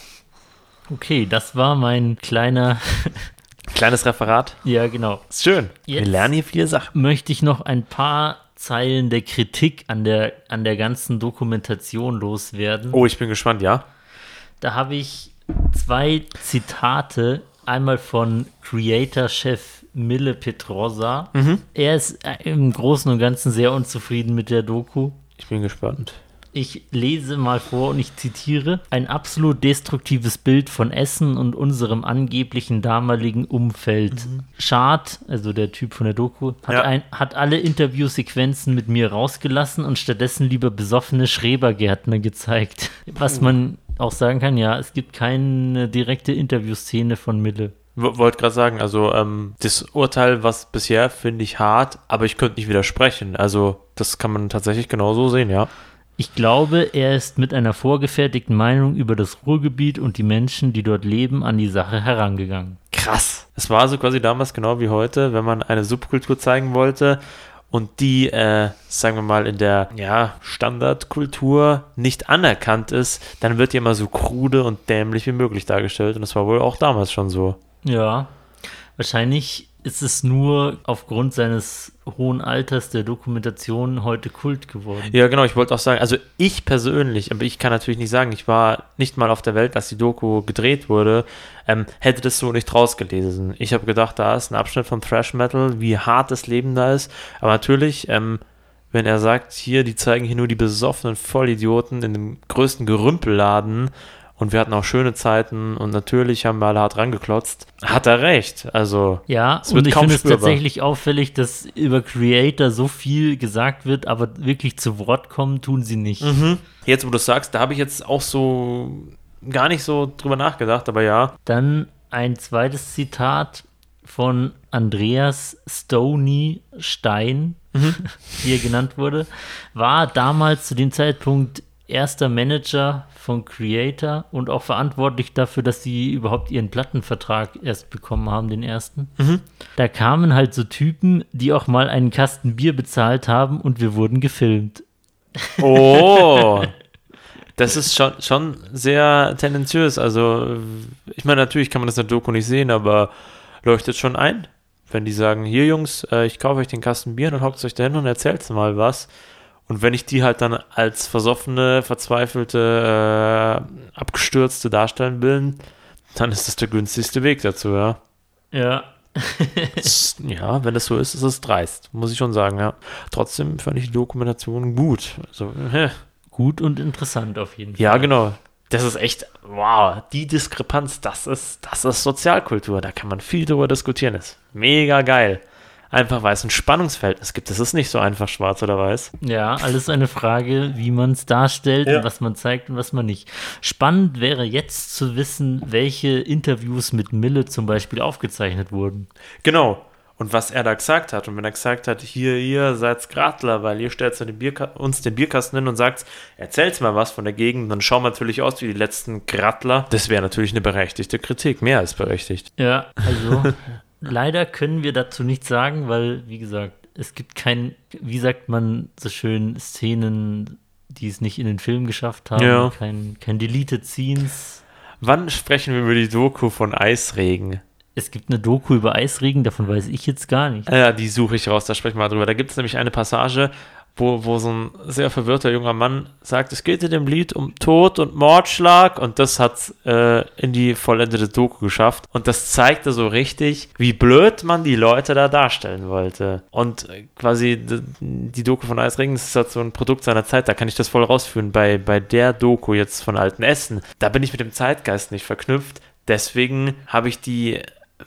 S1: Okay, das war mein kleiner, [laughs]
S3: Kleines Referat.
S1: ja genau.
S3: Ist schön. Wir
S1: Jetzt-
S3: lernen hier viele Sachen.
S1: Möchte ich noch ein paar Zeilen der Kritik an der, an der ganzen Dokumentation loswerden.
S3: Oh, ich bin gespannt, ja?
S1: Da habe ich zwei Zitate. Einmal von Creator-Chef Mille Petrosa.
S3: Mhm.
S1: Er ist äh, im Großen und Ganzen sehr unzufrieden mit der Doku.
S3: Ich bin gespannt.
S1: Ich lese mal vor und ich zitiere: Ein absolut destruktives Bild von Essen und unserem angeblichen damaligen Umfeld. Schad, also der Typ von der Doku, hat,
S3: Ja.
S1: ein, hat alle Interviewsequenzen mit mir rausgelassen und stattdessen lieber besoffene Schrebergärtner gezeigt. Was man auch sagen kann, ja, es gibt keine direkte Interviewszene von Mille.
S3: Wollte gerade sagen, also ähm, das Urteil, was bisher, finde ich hart, aber ich könnte nicht widersprechen. Also das kann man tatsächlich genauso sehen, ja.
S1: Ich glaube, er ist mit einer vorgefertigten Meinung über das Ruhrgebiet und die Menschen, die dort leben, an die Sache herangegangen.
S3: Krass. Es war so quasi damals genau wie heute, wenn man eine Subkultur zeigen wollte und die, äh, sagen wir mal, in der ja, Standardkultur nicht anerkannt ist, dann wird die immer so krude und dämlich wie möglich dargestellt. Und das war wohl auch damals schon so.
S1: Ja, wahrscheinlich ist es nur aufgrund seines hohen Alters der Dokumentation heute Kult geworden.
S3: Ja, genau, ich wollte auch sagen, also ich persönlich, aber ich kann natürlich nicht sagen, ich war nicht mal auf der Welt, als die Doku gedreht wurde, ähm, hätte das so nicht rausgelesen. Ich habe gedacht, da ist ein Abschnitt von Thrash Metal, wie hart das Leben da ist. Aber natürlich, ähm, wenn er sagt, hier, die zeigen hier nur die besoffenen Vollidioten in dem größten Gerümpelladen und wir hatten auch schöne Zeiten und natürlich haben wir alle hart rangeklotzt, hat er recht. Also,
S1: Ja,
S3: Es wird
S1: und ich finde es tatsächlich auffällig, dass über Creator so viel gesagt wird, aber wirklich zu Wort kommen tun sie nicht.
S3: jetzt wo du es sagst, da habe ich jetzt auch so gar nicht so drüber nachgedacht, aber ja.
S1: Dann ein zweites Zitat von Andreas Stoney Stein, [laughs] wie er genannt wurde, war damals zu dem Zeitpunkt erster Manager von Creator und auch verantwortlich dafür, dass sie überhaupt ihren Plattenvertrag erst bekommen haben, den ersten. Da kamen halt so Typen, die auch mal einen Kasten Bier bezahlt haben und wir wurden gefilmt.
S3: Oh, [laughs] das ist schon, schon sehr tendenziös. Also, ich meine, natürlich kann man das in der Doku nicht sehen, aber leuchtet schon ein. Wenn die sagen, hier Jungs, äh, ich kaufe euch den Kasten Bier, dann hockt euch da hin und erzählt mal was. Und wenn ich die halt dann als versoffene, verzweifelte, äh, abgestürzte darstellen will, dann ist das der günstigste Weg dazu, ja.
S1: Ja, [laughs]
S3: ja, wenn das so ist, ist es dreist, muss ich schon sagen, ja. Trotzdem fand ich die Dokumentation gut. Also, hä.
S1: gut und interessant auf jeden Fall.
S3: Ja, genau. Das ist echt, wow, die Diskrepanz, das ist, das ist Sozialkultur. Da kann man viel drüber diskutieren. Das ist mega geil. Einfach weil es ein Spannungsverhältnis gibt. Das ist nicht so einfach schwarz oder weiß.
S1: Ja, alles eine Frage, wie man es darstellt
S3: Ja.
S1: und was man zeigt und was man nicht. Spannend wäre jetzt zu wissen, welche Interviews mit Mille zum Beispiel aufgezeichnet wurden.
S3: Genau. Und was er da gesagt hat, und wenn er gesagt hat, hier, ihr seid Gradler, weil ihr stellt uns den Bierkasten hin und sagt, erzählt mal was von der Gegend, dann schauen wir natürlich aus wie die letzten Gradler. Das wäre natürlich eine berechtigte Kritik, mehr als berechtigt.
S1: Ja, also [laughs] leider können wir dazu nichts sagen, weil, wie gesagt, es gibt kein, wie sagt man so schön, Szenen, die es nicht in den Film geschafft haben,
S3: Ja.
S1: kein, kein Deleted Scenes.
S3: Wann sprechen wir über die Doku von Eisregen?
S1: Es gibt eine Doku über Eisregen, davon weiß ich jetzt gar nicht.
S3: Ja, die suche ich raus, da sprechen wir mal drüber. Da gibt es nämlich eine Passage, wo, wo so ein sehr verwirrter junger Mann sagt, es geht in dem Lied um Tod und Mordschlag und das hat äh, in die vollendete Doku geschafft. Und das zeigte so richtig, wie blöd man die Leute da darstellen wollte. Und äh, quasi die Doku von Eisregen, das ist halt so ein Produkt seiner Zeit, da kann ich das voll rausführen. Bei, bei der Doku jetzt von Alten Essen, da bin ich mit dem Zeitgeist nicht verknüpft. Deswegen habe ich die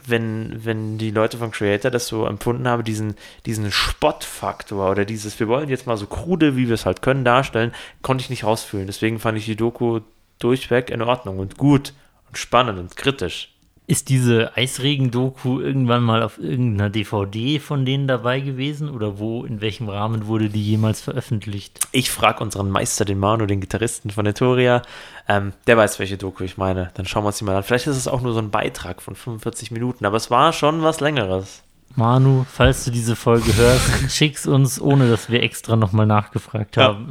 S3: wenn, wenn die Leute von Creator das so empfunden haben, diesen, diesen Spottfaktor oder dieses, wir wollen jetzt mal so krude, wie wir es halt können, darstellen, konnte ich nicht rausfühlen. Deswegen fand ich die Doku durchweg in Ordnung und gut und spannend und kritisch.
S1: Ist diese Eisregen-Doku irgendwann mal auf irgendeiner DVD von denen dabei gewesen? Oder wo, in welchem Rahmen wurde die jemals veröffentlicht?
S3: Ich frage unseren Meister, den Manu, den Gitarristen von Ethoria, ähm, der weiß, welche Doku ich meine. Dann schauen wir uns die mal an. Vielleicht ist es auch nur so ein Beitrag von 45 Minuten, aber es war schon was Längeres.
S1: Manu, falls du diese Folge hörst, [laughs] schick's uns, ohne dass wir extra nochmal nachgefragt
S3: Ja.
S1: haben.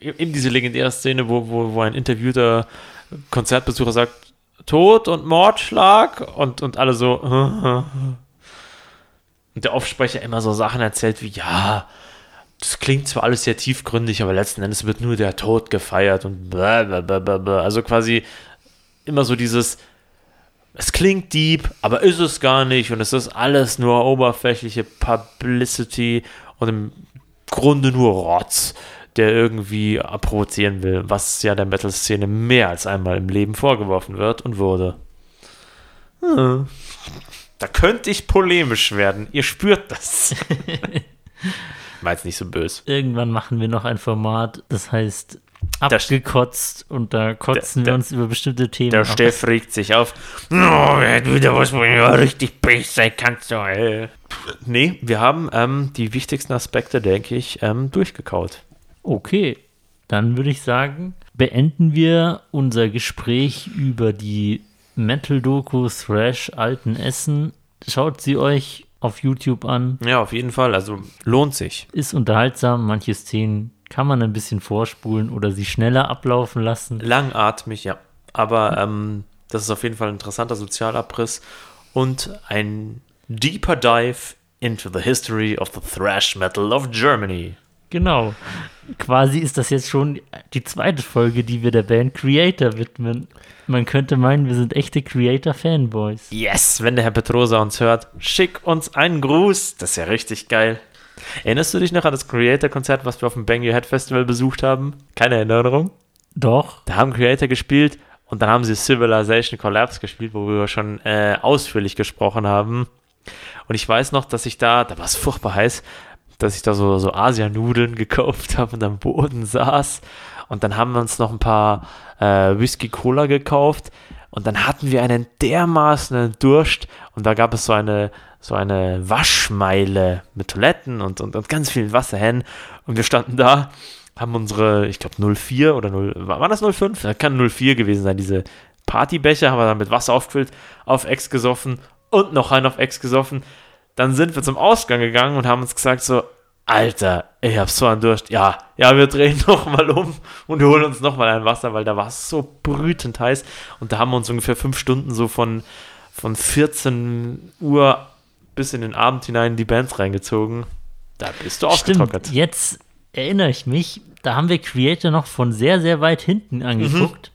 S3: Eben diese legendäre Szene, wo, wo, wo ein interviewter Konzertbesucher sagt, Tod und Mordschlag und, und alle so. [laughs] Und der Aufsprecher immer so Sachen erzählt wie, ja, das klingt zwar alles sehr tiefgründig, aber letzten Endes wird nur der Tod gefeiert und bla bla bla bla bla. Also quasi immer so dieses, es klingt deep, aber ist es gar nicht und es ist alles nur oberflächliche Publicity und im Grunde nur Rotz, der irgendwie provozieren will, was ja der Metal-Szene mehr als einmal im Leben vorgeworfen wird und wurde. Hm. Da könnte ich polemisch werden. Ihr spürt das. [laughs] War jetzt nicht so böse.
S1: Irgendwann machen wir noch ein Format, das heißt abgekotzt und da kotzen
S3: Der-
S1: wir uns über bestimmte Themen
S3: Der. Steff regt sich auf. Oh, er hat wieder was, wo du richtig böse sein kannst. Du, ey. Nee, wir haben ähm, die wichtigsten Aspekte, denke ich, ähm, durchgekaut.
S1: Okay, dann würde ich sagen, beenden wir unser Gespräch über die Metal-Doku Thrash Alten Essen. Schaut sie euch auf YouTube an.
S3: Ja, auf jeden Fall. Also lohnt sich.
S1: Ist unterhaltsam. Manche Szenen kann man ein bisschen vorspulen oder sie schneller ablaufen lassen.
S3: Langatmig, ja. Aber ähm, das ist auf jeden Fall ein interessanter Sozialabriss und ein deeper dive into the history of the thrash metal of Germany.
S1: Genau. Quasi ist das jetzt schon die zweite Folge, die wir der Band Creator widmen. Man könnte meinen, wir sind echte Creator-Fanboys.
S3: Yes, wenn der Herr Petrosa uns hört, schick uns einen Gruß. Das ist ja richtig geil. Erinnerst du dich noch an das Creator-Konzert, was wir auf dem Bang Your Head Festival besucht haben? Keine Erinnerung?
S1: Doch,
S3: Da haben Creator gespielt und dann haben sie Civilization Collapse gespielt, wo wir schon äh, ausführlich gesprochen haben. Und ich weiß noch, dass ich da, da war es furchtbar heiß, dass ich da so, so Asianudeln gekauft [laughs] habe und am Boden saß. Und dann haben wir uns noch ein paar äh, Whisky Cola gekauft. Und dann hatten wir einen dermaßen Durst. Und da gab es so eine, so eine Waschmeile mit Toiletten und, und, und ganz vielen Wasserhähnen. Und wir standen da, haben unsere, ich glaube 04 oder 0, war war das 05? Das kann 04 gewesen sein, diese Partybecher, haben wir dann mit Wasser aufgefüllt, auf Ex gesoffen und noch einen auf Ex gesoffen. Dann sind wir zum Ausgang gegangen und haben uns gesagt so, Alter, ich hab so einen Durst. Ja, ja, wir drehen [laughs] noch mal um und holen uns noch mal ein Wasser, weil da war es so brütend heiß. Und da haben wir uns ungefähr fünf Stunden so von, von 14 Uhr bis in den Abend hinein die Bands reingezogen. Da bist du ausgetrocknet.
S1: Stimmt, jetzt erinnere ich mich, da haben wir Creator noch von sehr, sehr weit hinten angeguckt.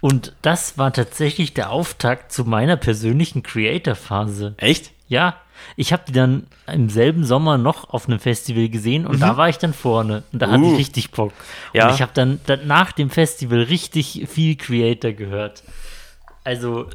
S1: Und das war tatsächlich der Auftakt zu meiner persönlichen Creator-Phase.
S3: Echt?
S1: Ja, ich habe die dann im selben Sommer noch auf einem Festival gesehen und da war ich dann vorne und da hatte
S3: Uh.
S1: ich richtig Bock.
S3: Ja.
S1: Und ich habe dann, dann nach dem Festival richtig viel Creator gehört. Also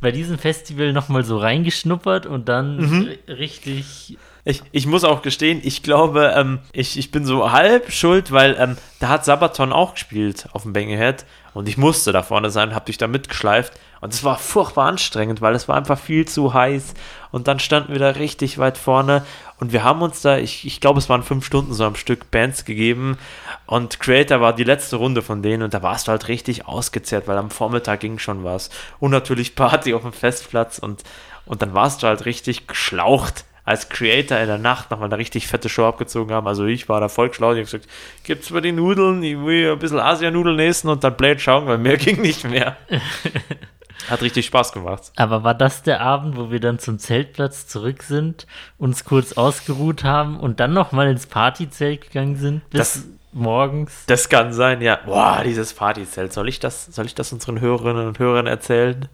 S1: bei diesem Festival nochmal so reingeschnuppert und dann
S3: Mhm.
S1: ri- richtig
S3: Ich, ich muss auch gestehen, ich glaube, ähm, ich, ich bin so halb schuld, weil ähm, da hat Sabaton auch gespielt auf dem Bangerhead und ich musste da vorne sein, hab dich da mitgeschleift und es war furchtbar anstrengend, weil es war einfach viel zu heiß. Und dann standen wir da richtig weit vorne. Und wir haben uns da, ich, ich glaube, es waren fünf Stunden so am Stück Bands gegeben. Und Creator war die letzte Runde von denen. Und da warst du halt richtig ausgezehrt, weil am Vormittag ging schon was. Und natürlich Party auf dem Festplatz. Und, und dann warst du halt richtig geschlaucht als Creator in der Nacht nochmal eine richtig fette Show abgezogen haben. Also ich war da voll schlau ich hab gesagt, gibt's mir die Nudeln, ich will ein bisschen Asianudeln essen. Und dann Blade schauen, weil mehr [laughs] ging nicht mehr. [laughs] Hat richtig Spaß gemacht.
S1: Aber war das der Abend, wo wir dann zum Zeltplatz zurück sind, uns kurz ausgeruht haben und dann nochmal ins Partyzelt gegangen sind bis
S3: Das-
S1: morgens?
S3: Das kann sein, ja. Boah, dieses Partyzelt. Soll ich das, soll ich das unseren Hörerinnen und Hörern erzählen?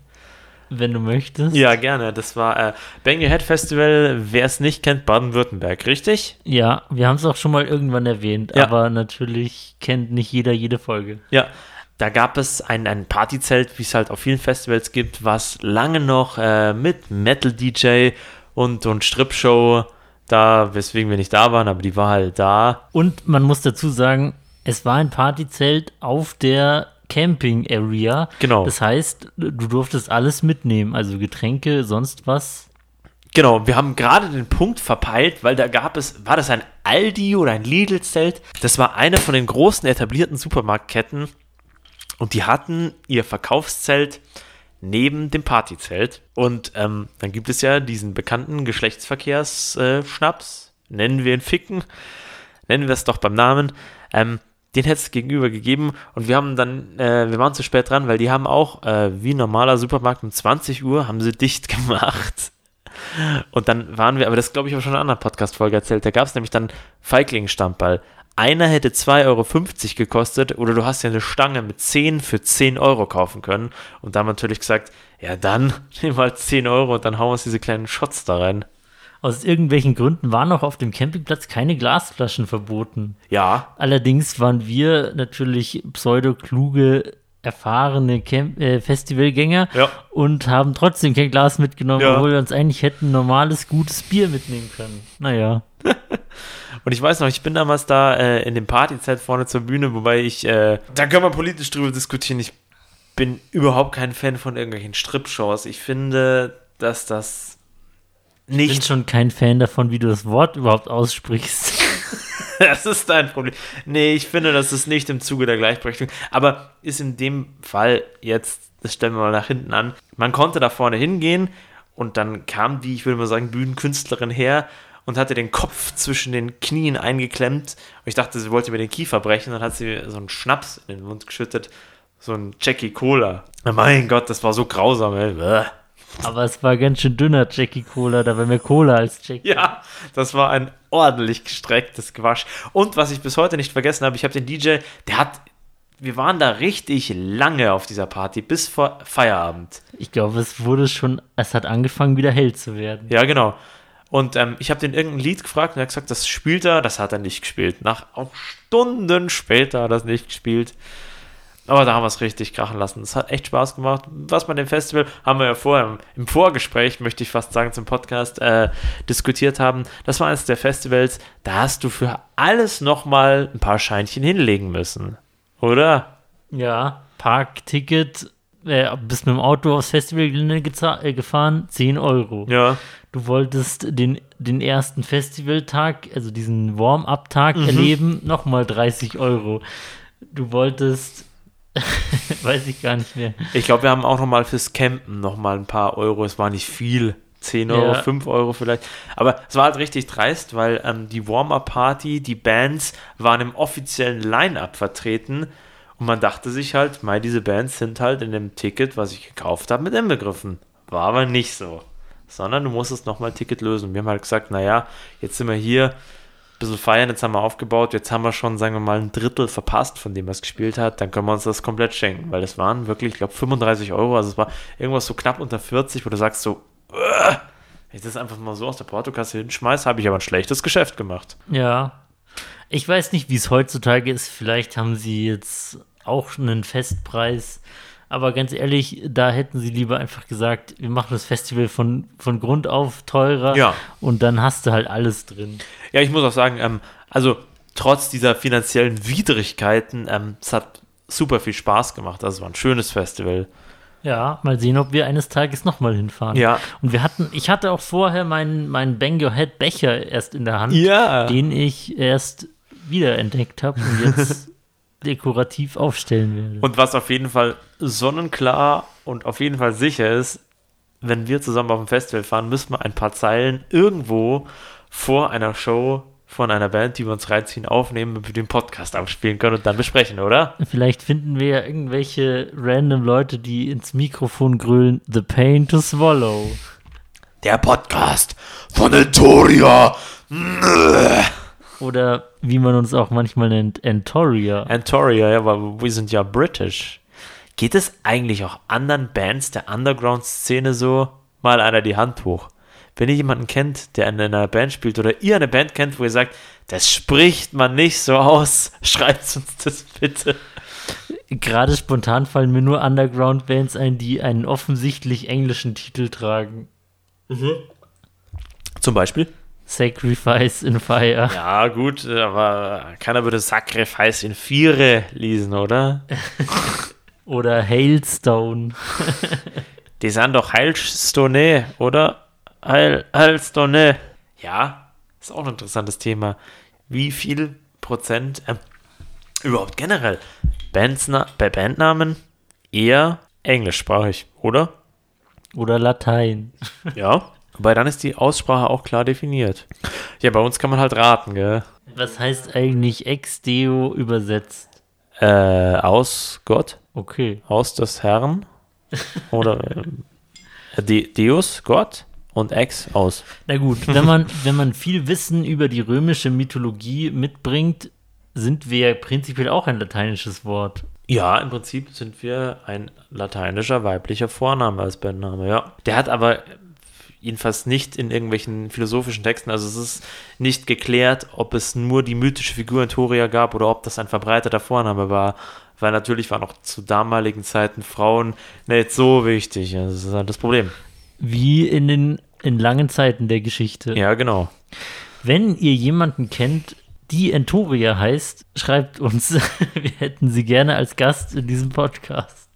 S1: Wenn du möchtest.
S3: Ja, gerne. Das war äh, Bang Your Head Festival, wer es nicht kennt, Baden-Württemberg, richtig?
S1: Ja, wir haben es auch schon mal irgendwann erwähnt,
S3: Ja.
S1: aber natürlich kennt nicht jeder jede Folge.
S3: Ja, da gab es ein, ein Partyzelt, wie es halt auf vielen Festivals gibt, was lange noch äh, mit Metal-DJ und, und Strip-Show da, weswegen wir nicht da waren, aber die war halt da.
S1: Und man muss dazu sagen, es war ein Partyzelt auf der Camping Area.
S3: Genau.
S1: Das heißt, du durftest alles mitnehmen, also Getränke, sonst was.
S3: Genau, wir haben gerade den Punkt verpeilt, weil da gab es, war das ein Aldi oder ein Lidl-Zelt? Das war eine von den großen etablierten Supermarktketten und die hatten ihr Verkaufszelt neben dem Partyzelt. Und ähm, dann gibt es ja diesen bekannten Geschlechtsverkehrsschnaps, nennen wir ihn Ficken, nennen wir es doch beim Namen. Ähm, den hätte es gegenüber gegeben und wir haben dann, äh, wir waren zu spät dran, weil die haben auch, äh, wie normaler Supermarkt um 20 Uhr, haben sie dicht [laughs] gemacht. Und dann waren wir, aber das glaube ich auch schon in einer anderen Podcast-Folge erzählt, da gab es nämlich dann Feigling-Stammball. Einer hätte 2,50 Euro gekostet oder du hast ja eine Stange mit 10 für 10 Euro kaufen können. Und da haben wir natürlich gesagt, ja dann [laughs] nehmen wir halt 10 Euro und dann hauen wir uns diese kleinen Shots da rein.
S1: Aus irgendwelchen Gründen waren auch auf dem Campingplatz keine Glasflaschen verboten.
S3: Ja,
S1: Allerdings waren wir natürlich pseudo-kluge, erfahrene Camp äh, Festivalgänger
S3: Ja.
S1: und haben trotzdem kein Glas mitgenommen,
S3: Ja.
S1: obwohl wir uns eigentlich hätten normales, gutes Bier mitnehmen können. Naja. [laughs]
S3: Und ich weiß noch, ich bin damals da äh, in dem Partyzelt vorne zur Bühne, wobei ich, äh, da können wir politisch drüber diskutieren. Ich bin überhaupt kein Fan von irgendwelchen Strip-Shows. Ich finde, dass das
S1: Ich bin
S3: nicht.
S1: schon kein Fan davon, wie du das Wort überhaupt aussprichst. [laughs]
S3: das ist dein Problem. Nee, ich finde, das ist nicht im Zuge der Gleichberechtigung. Aber ist in dem Fall jetzt, das stellen wir mal nach hinten an, man konnte da vorne hingehen und dann kam die, ich würde mal sagen, Bühnenkünstlerin her und hatte den Kopf zwischen den Knien eingeklemmt. Und ich dachte, sie wollte mir den Kiefer brechen. Dann hat sie so einen Schnaps in den Mund geschüttet. So ein Jackie Cola. Mein Gott, das war so grausam, ey. Bäh.
S1: Aber es war ganz schön dünner Jackie Cola, da war mehr Cola als Jackie.
S3: Ja, das war ein ordentlich gestrecktes Quatsch. Und was ich bis heute nicht vergessen habe, ich habe den DJ, der hat, wir waren da richtig lange auf dieser Party, bis vor Feierabend.
S1: Ich glaube, es wurde schon, es hat angefangen, wieder hell zu werden.
S3: Ja, genau. Und ähm, ich habe den irgendein Lied gefragt und er hat gesagt, das spielt er, das hat er nicht gespielt. Nach auch Stunden später hat er das nicht gespielt. Aber da haben wir es richtig krachen lassen. Es hat echt Spaß gemacht. Was bei dem Festival haben wir ja vorher im, im Vorgespräch, möchte ich fast sagen, zum Podcast äh, diskutiert haben. Das war eines der Festivals, da hast du für alles nochmal ein paar Scheinchen hinlegen müssen. Oder?
S1: Ja, Parkticket, äh, bist mit dem Auto aufs Festivalgelände äh, gefahren, 10 Euro.
S3: Ja.
S1: Du wolltest den, den ersten Festivaltag, also diesen Warm-up-Tag erleben, nochmal 30 Euro. Du wolltest, [laughs] weiß ich gar nicht mehr.
S3: Ich glaube, wir haben auch nochmal fürs Campen nochmal ein paar Euro. Es war nicht viel. 10 Euro,
S1: Ja.
S3: 5 Euro vielleicht. Aber es war halt richtig dreist, weil ähm, die Warm-Up-Party, die Bands waren im offiziellen Line-Up vertreten. Und man dachte sich halt, mei, diese Bands sind halt in dem Ticket, was ich gekauft habe, mit inbegriffen. War aber nicht so. Sondern du musstest nochmal Ticket lösen. Wir haben halt gesagt, naja, jetzt sind wir hier, ein bisschen feiern, jetzt haben wir aufgebaut, jetzt haben wir schon, sagen wir mal, ein Drittel verpasst von dem, was gespielt hat, dann können wir uns das komplett schenken, weil das waren wirklich, ich glaube, 35 Euro, also es war irgendwas so knapp unter 40, wo du sagst so, "Uah, wenn ich das einfach mal so aus der Portokasse hinschmeiß, habe ich aber ein schlechtes Geschäft gemacht.
S1: Ja. Ich weiß nicht, wie es heutzutage ist. Vielleicht haben sie jetzt auch einen Festpreis. Aber ganz ehrlich, da hätten sie lieber einfach gesagt, wir machen das Festival von, von Grund auf teurer.
S3: Ja.
S1: Und dann hast du halt alles drin.
S3: Ja, ich muss auch sagen, ähm, also trotz dieser finanziellen Widrigkeiten, ähm, es hat super viel Spaß gemacht. Also es war ein schönes Festival.
S1: Ja, mal sehen, ob wir eines Tages nochmal hinfahren.
S3: Ja.
S1: Und wir hatten, ich hatte auch vorher meinen, meinen Bang Your Head Becher erst in der Hand,
S3: Ja.
S1: den ich erst wiederentdeckt habe und jetzt [laughs] dekorativ aufstellen werde.
S3: Und was auf jeden Fall sonnenklar und auf jeden Fall sicher ist, wenn wir zusammen auf dem Festival fahren, müssen wir ein paar Zeilen irgendwo vor einer Show von einer Band, die wir uns reinziehen, aufnehmen, damit wir den Podcast abspielen können und dann besprechen, oder?
S1: Vielleicht finden wir ja irgendwelche random Leute, die ins Mikrofon grölen, The Pain to Swallow.
S3: Der Podcast von Entoria.
S1: Oder wie man uns auch manchmal nennt, Entoria.
S3: Entoria, ja, aber wir sind ja britisch. Geht es eigentlich auch anderen Bands der Underground-Szene so? Mal einer die Hand hoch. Wenn ihr jemanden kennt, der in einer Band spielt oder ihr eine Band kennt, wo ihr sagt, das spricht man nicht so aus, [laughs] schreibt uns das bitte.
S1: Gerade spontan fallen mir nur Underground-Bands ein, die einen offensichtlich englischen Titel tragen.
S3: Zum Beispiel?
S1: Sacrifice in Fire.
S3: Ja, gut, aber keiner würde Sacrifice in Viere lesen, oder? [laughs]
S1: Oder Hailstone. [laughs]
S3: Die sind doch Heilstone, oder? Heil, Heilstone. Ja, ist auch ein interessantes Thema. Wie viel Prozent, ähm, überhaupt generell, Bandsna bei Bandnamen eher englischsprachig, oder?
S1: Oder Latein.
S3: Ja. Wobei dann ist die Aussprache auch klar definiert. Ja, bei uns kann man halt raten, gell?
S1: Was heißt eigentlich Ex-Deo übersetzt?
S3: Äh, aus Gott,
S1: Okay.
S3: aus des Herrn. Oder ähm, De Deus, Gott und Ex aus.
S1: Na gut, wenn man, wenn man viel Wissen über die römische Mythologie mitbringt, sind wir prinzipiell auch ein lateinisches Wort.
S3: Ja, im Prinzip sind wir ein lateinischer weiblicher Vorname als Bandname, ja. Der hat aber jedenfalls nicht in irgendwelchen philosophischen Texten, also es ist nicht geklärt, ob es nur die mythische Figur in Thoria gab oder ob das ein verbreiteter Vorname war, weil natürlich waren auch zu damaligen Zeiten Frauen nicht so wichtig. Das ist halt das Problem.
S1: Wie in den in langen Zeiten der Geschichte.
S3: Ja, genau.
S1: Wenn ihr jemanden kennt, die Entoria heißt, schreibt uns. [laughs] wir hätten sie gerne als Gast in diesem Podcast.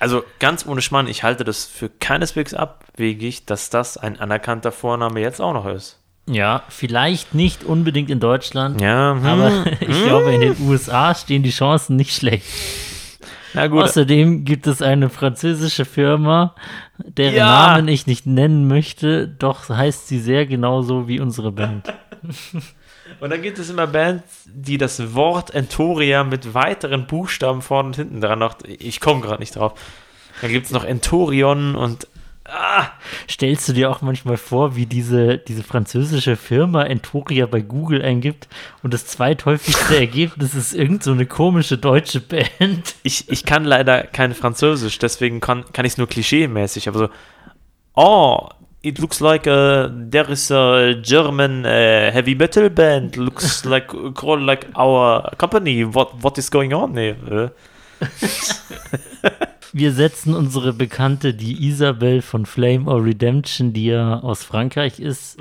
S3: Also ganz ohne Schmarrn, ich halte das für keineswegs abwegig, dass das ein anerkannter Vorname jetzt auch noch ist.
S1: Ja, vielleicht nicht unbedingt in Deutschland,
S3: Ja, hm,
S1: aber [laughs] ich glaube, in den USA stehen die Chancen nicht schlecht.
S3: na gut.
S1: Außerdem gibt es eine französische Firma, deren
S3: Ja.
S1: Namen ich nicht nennen möchte, doch heißt sie sehr genauso wie unsere Band. [laughs]
S3: Und dann gibt es immer Bands, die das Wort Entoria mit weiteren Buchstaben vorne und hinten dran noch. Ich komme gerade nicht drauf. Dann gibt es noch Entorion und. Ah,
S1: Stellst du dir auch manchmal vor, wie diese, diese französische Firma Entoria bei Google eingibt und das zweithäufigste [laughs] Ergebnis ist irgend so eine komische deutsche Band?
S3: ich, ich kann leider kein Französisch, deswegen kann, kann ich es nur klischee-mäßig. Aber so. Oh, it looks like uh, there is a German uh, heavy metal band. Looks [laughs] like called like our company. What, what is going on here? [laughs]
S1: Wir setzen unsere Bekannte, die Isabel von Flame or Redemption, die ja aus Frankreich ist,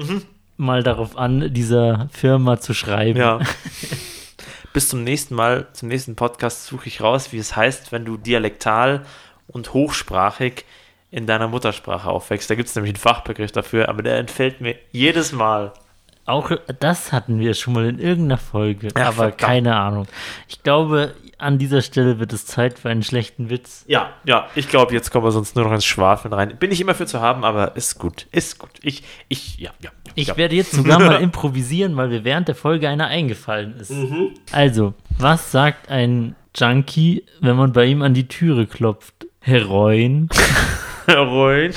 S1: mal darauf an, dieser Firma zu schreiben.
S3: Ja. [laughs] Bis zum nächsten Mal, zum nächsten Podcast suche ich raus, wie es heißt, wenn du dialektal und hochsprachig in deiner Muttersprache aufwächst. Da gibt es nämlich einen Fachbegriff dafür, aber der entfällt mir jedes Mal.
S1: Auch das hatten wir schon mal in irgendeiner Folge,
S3: Ja,
S1: aber
S3: verdammt.
S1: keine Ahnung. Ich glaube, an dieser Stelle wird es Zeit für einen schlechten Witz.
S3: Ja, ja, ich glaube, jetzt kommen wir sonst nur noch ins Schwafeln rein. Bin ich immer für zu haben, aber ist gut, ist gut. Ich, ich, ja, ja.
S1: Ich
S3: ja.
S1: werde jetzt sogar mal [laughs] improvisieren, weil mir während der Folge einer eingefallen ist.
S3: Mhm.
S1: Also, was sagt ein Junkie, wenn man bei ihm an die Türe klopft? Heroin. [laughs] [laughs]
S3: Heroin.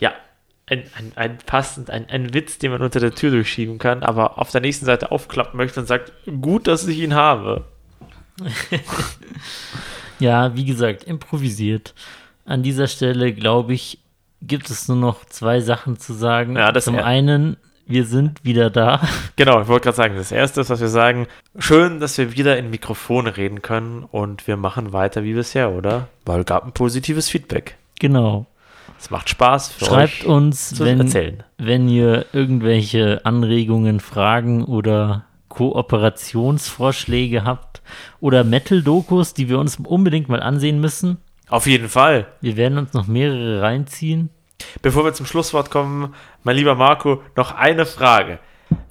S3: ja, ein, ein, ein passend, ein, ein Witz, den man unter der Tür durchschieben kann, aber auf der nächsten Seite aufklappen möchte und sagt, gut, dass ich ihn habe. [laughs]
S1: Ja, wie gesagt, improvisiert. An dieser Stelle, glaube ich, gibt es nur noch zwei Sachen zu sagen.
S3: Ja,
S1: Zum einen, wir sind wieder da.
S3: Genau, ich wollte gerade sagen, das Erste ist, was wir sagen, schön, dass wir wieder in Mikrofone reden können und wir machen weiter wie bisher, oder? Weil gab ein positives Feedback.
S1: Genau.
S3: Es macht Spaß für
S1: Schreibt
S3: euch
S1: uns,
S3: zu
S1: wenn,
S3: erzählen.
S1: wenn ihr irgendwelche Anregungen, Fragen oder Kooperationsvorschläge habt oder Metal-Dokus, die wir uns unbedingt mal ansehen müssen.
S3: Auf jeden Fall.
S1: Wir werden uns noch mehrere reinziehen.
S3: Bevor wir zum Schlusswort kommen, mein lieber Marco, noch eine Frage.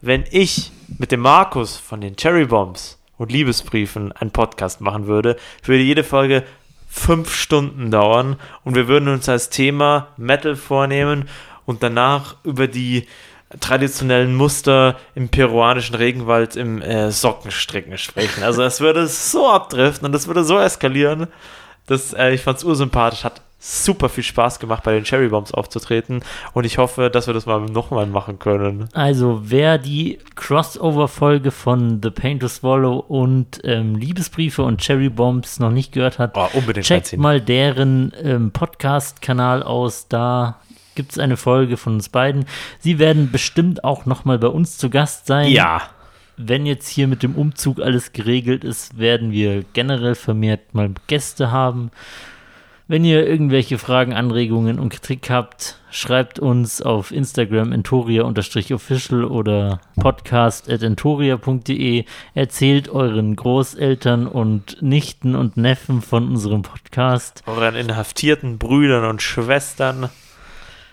S3: Wenn ich mit dem Markus von den Cherry Bombs und Liebesbriefen einen Podcast machen würde, würde jede Folge fünf Stunden dauern und wir würden uns als Thema Metal vornehmen und danach über die traditionellen Muster im peruanischen Regenwald im äh, Sockenstricken sprechen. Also es würde so abdriften und es würde so eskalieren. Das, äh, ich fand es ursympathisch, hat super viel Spaß gemacht, bei den Cherry Bombs aufzutreten und ich hoffe, dass wir das mal nochmal machen können.
S1: Also, wer die Crossover-Folge von The Pain to Swallow und ähm, Liebesbriefe und Cherry Bombs noch nicht gehört hat,
S3: Oh,
S1: checkt mal deren ähm, Podcast-Kanal aus. Da gibt es eine Folge von uns beiden. Sie werden bestimmt auch noch mal bei uns zu Gast sein.
S3: Ja,
S1: Wenn jetzt hier mit dem Umzug alles geregelt ist, werden wir generell vermehrt mal Gäste haben. Wenn ihr irgendwelche Fragen, Anregungen und Kritik habt, schreibt uns auf Instagram entoria-official oder podcast.entoria.de. Erzählt euren Großeltern und Nichten und Neffen von unserem Podcast.
S3: Euren inhaftierten Brüdern und Schwestern,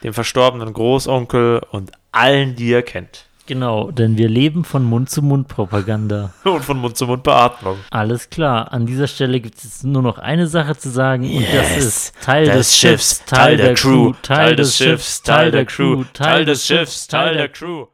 S3: dem verstorbenen Großonkel und allen, die ihr kennt.
S1: Genau, denn wir leben von Mund-zu-Mund-Propaganda. [laughs]
S3: Und von Mund-zu-Mund-Beatmung.
S1: Alles klar. An dieser Stelle gibt es jetzt nur noch eine Sache zu sagen und das
S3: Yes.
S1: ist Teil
S3: Des
S1: des Schiffs, Teil der Crew, Teil des Schiffs, Teil der Crew, Teil des Schiffs, Teil der
S3: Crew.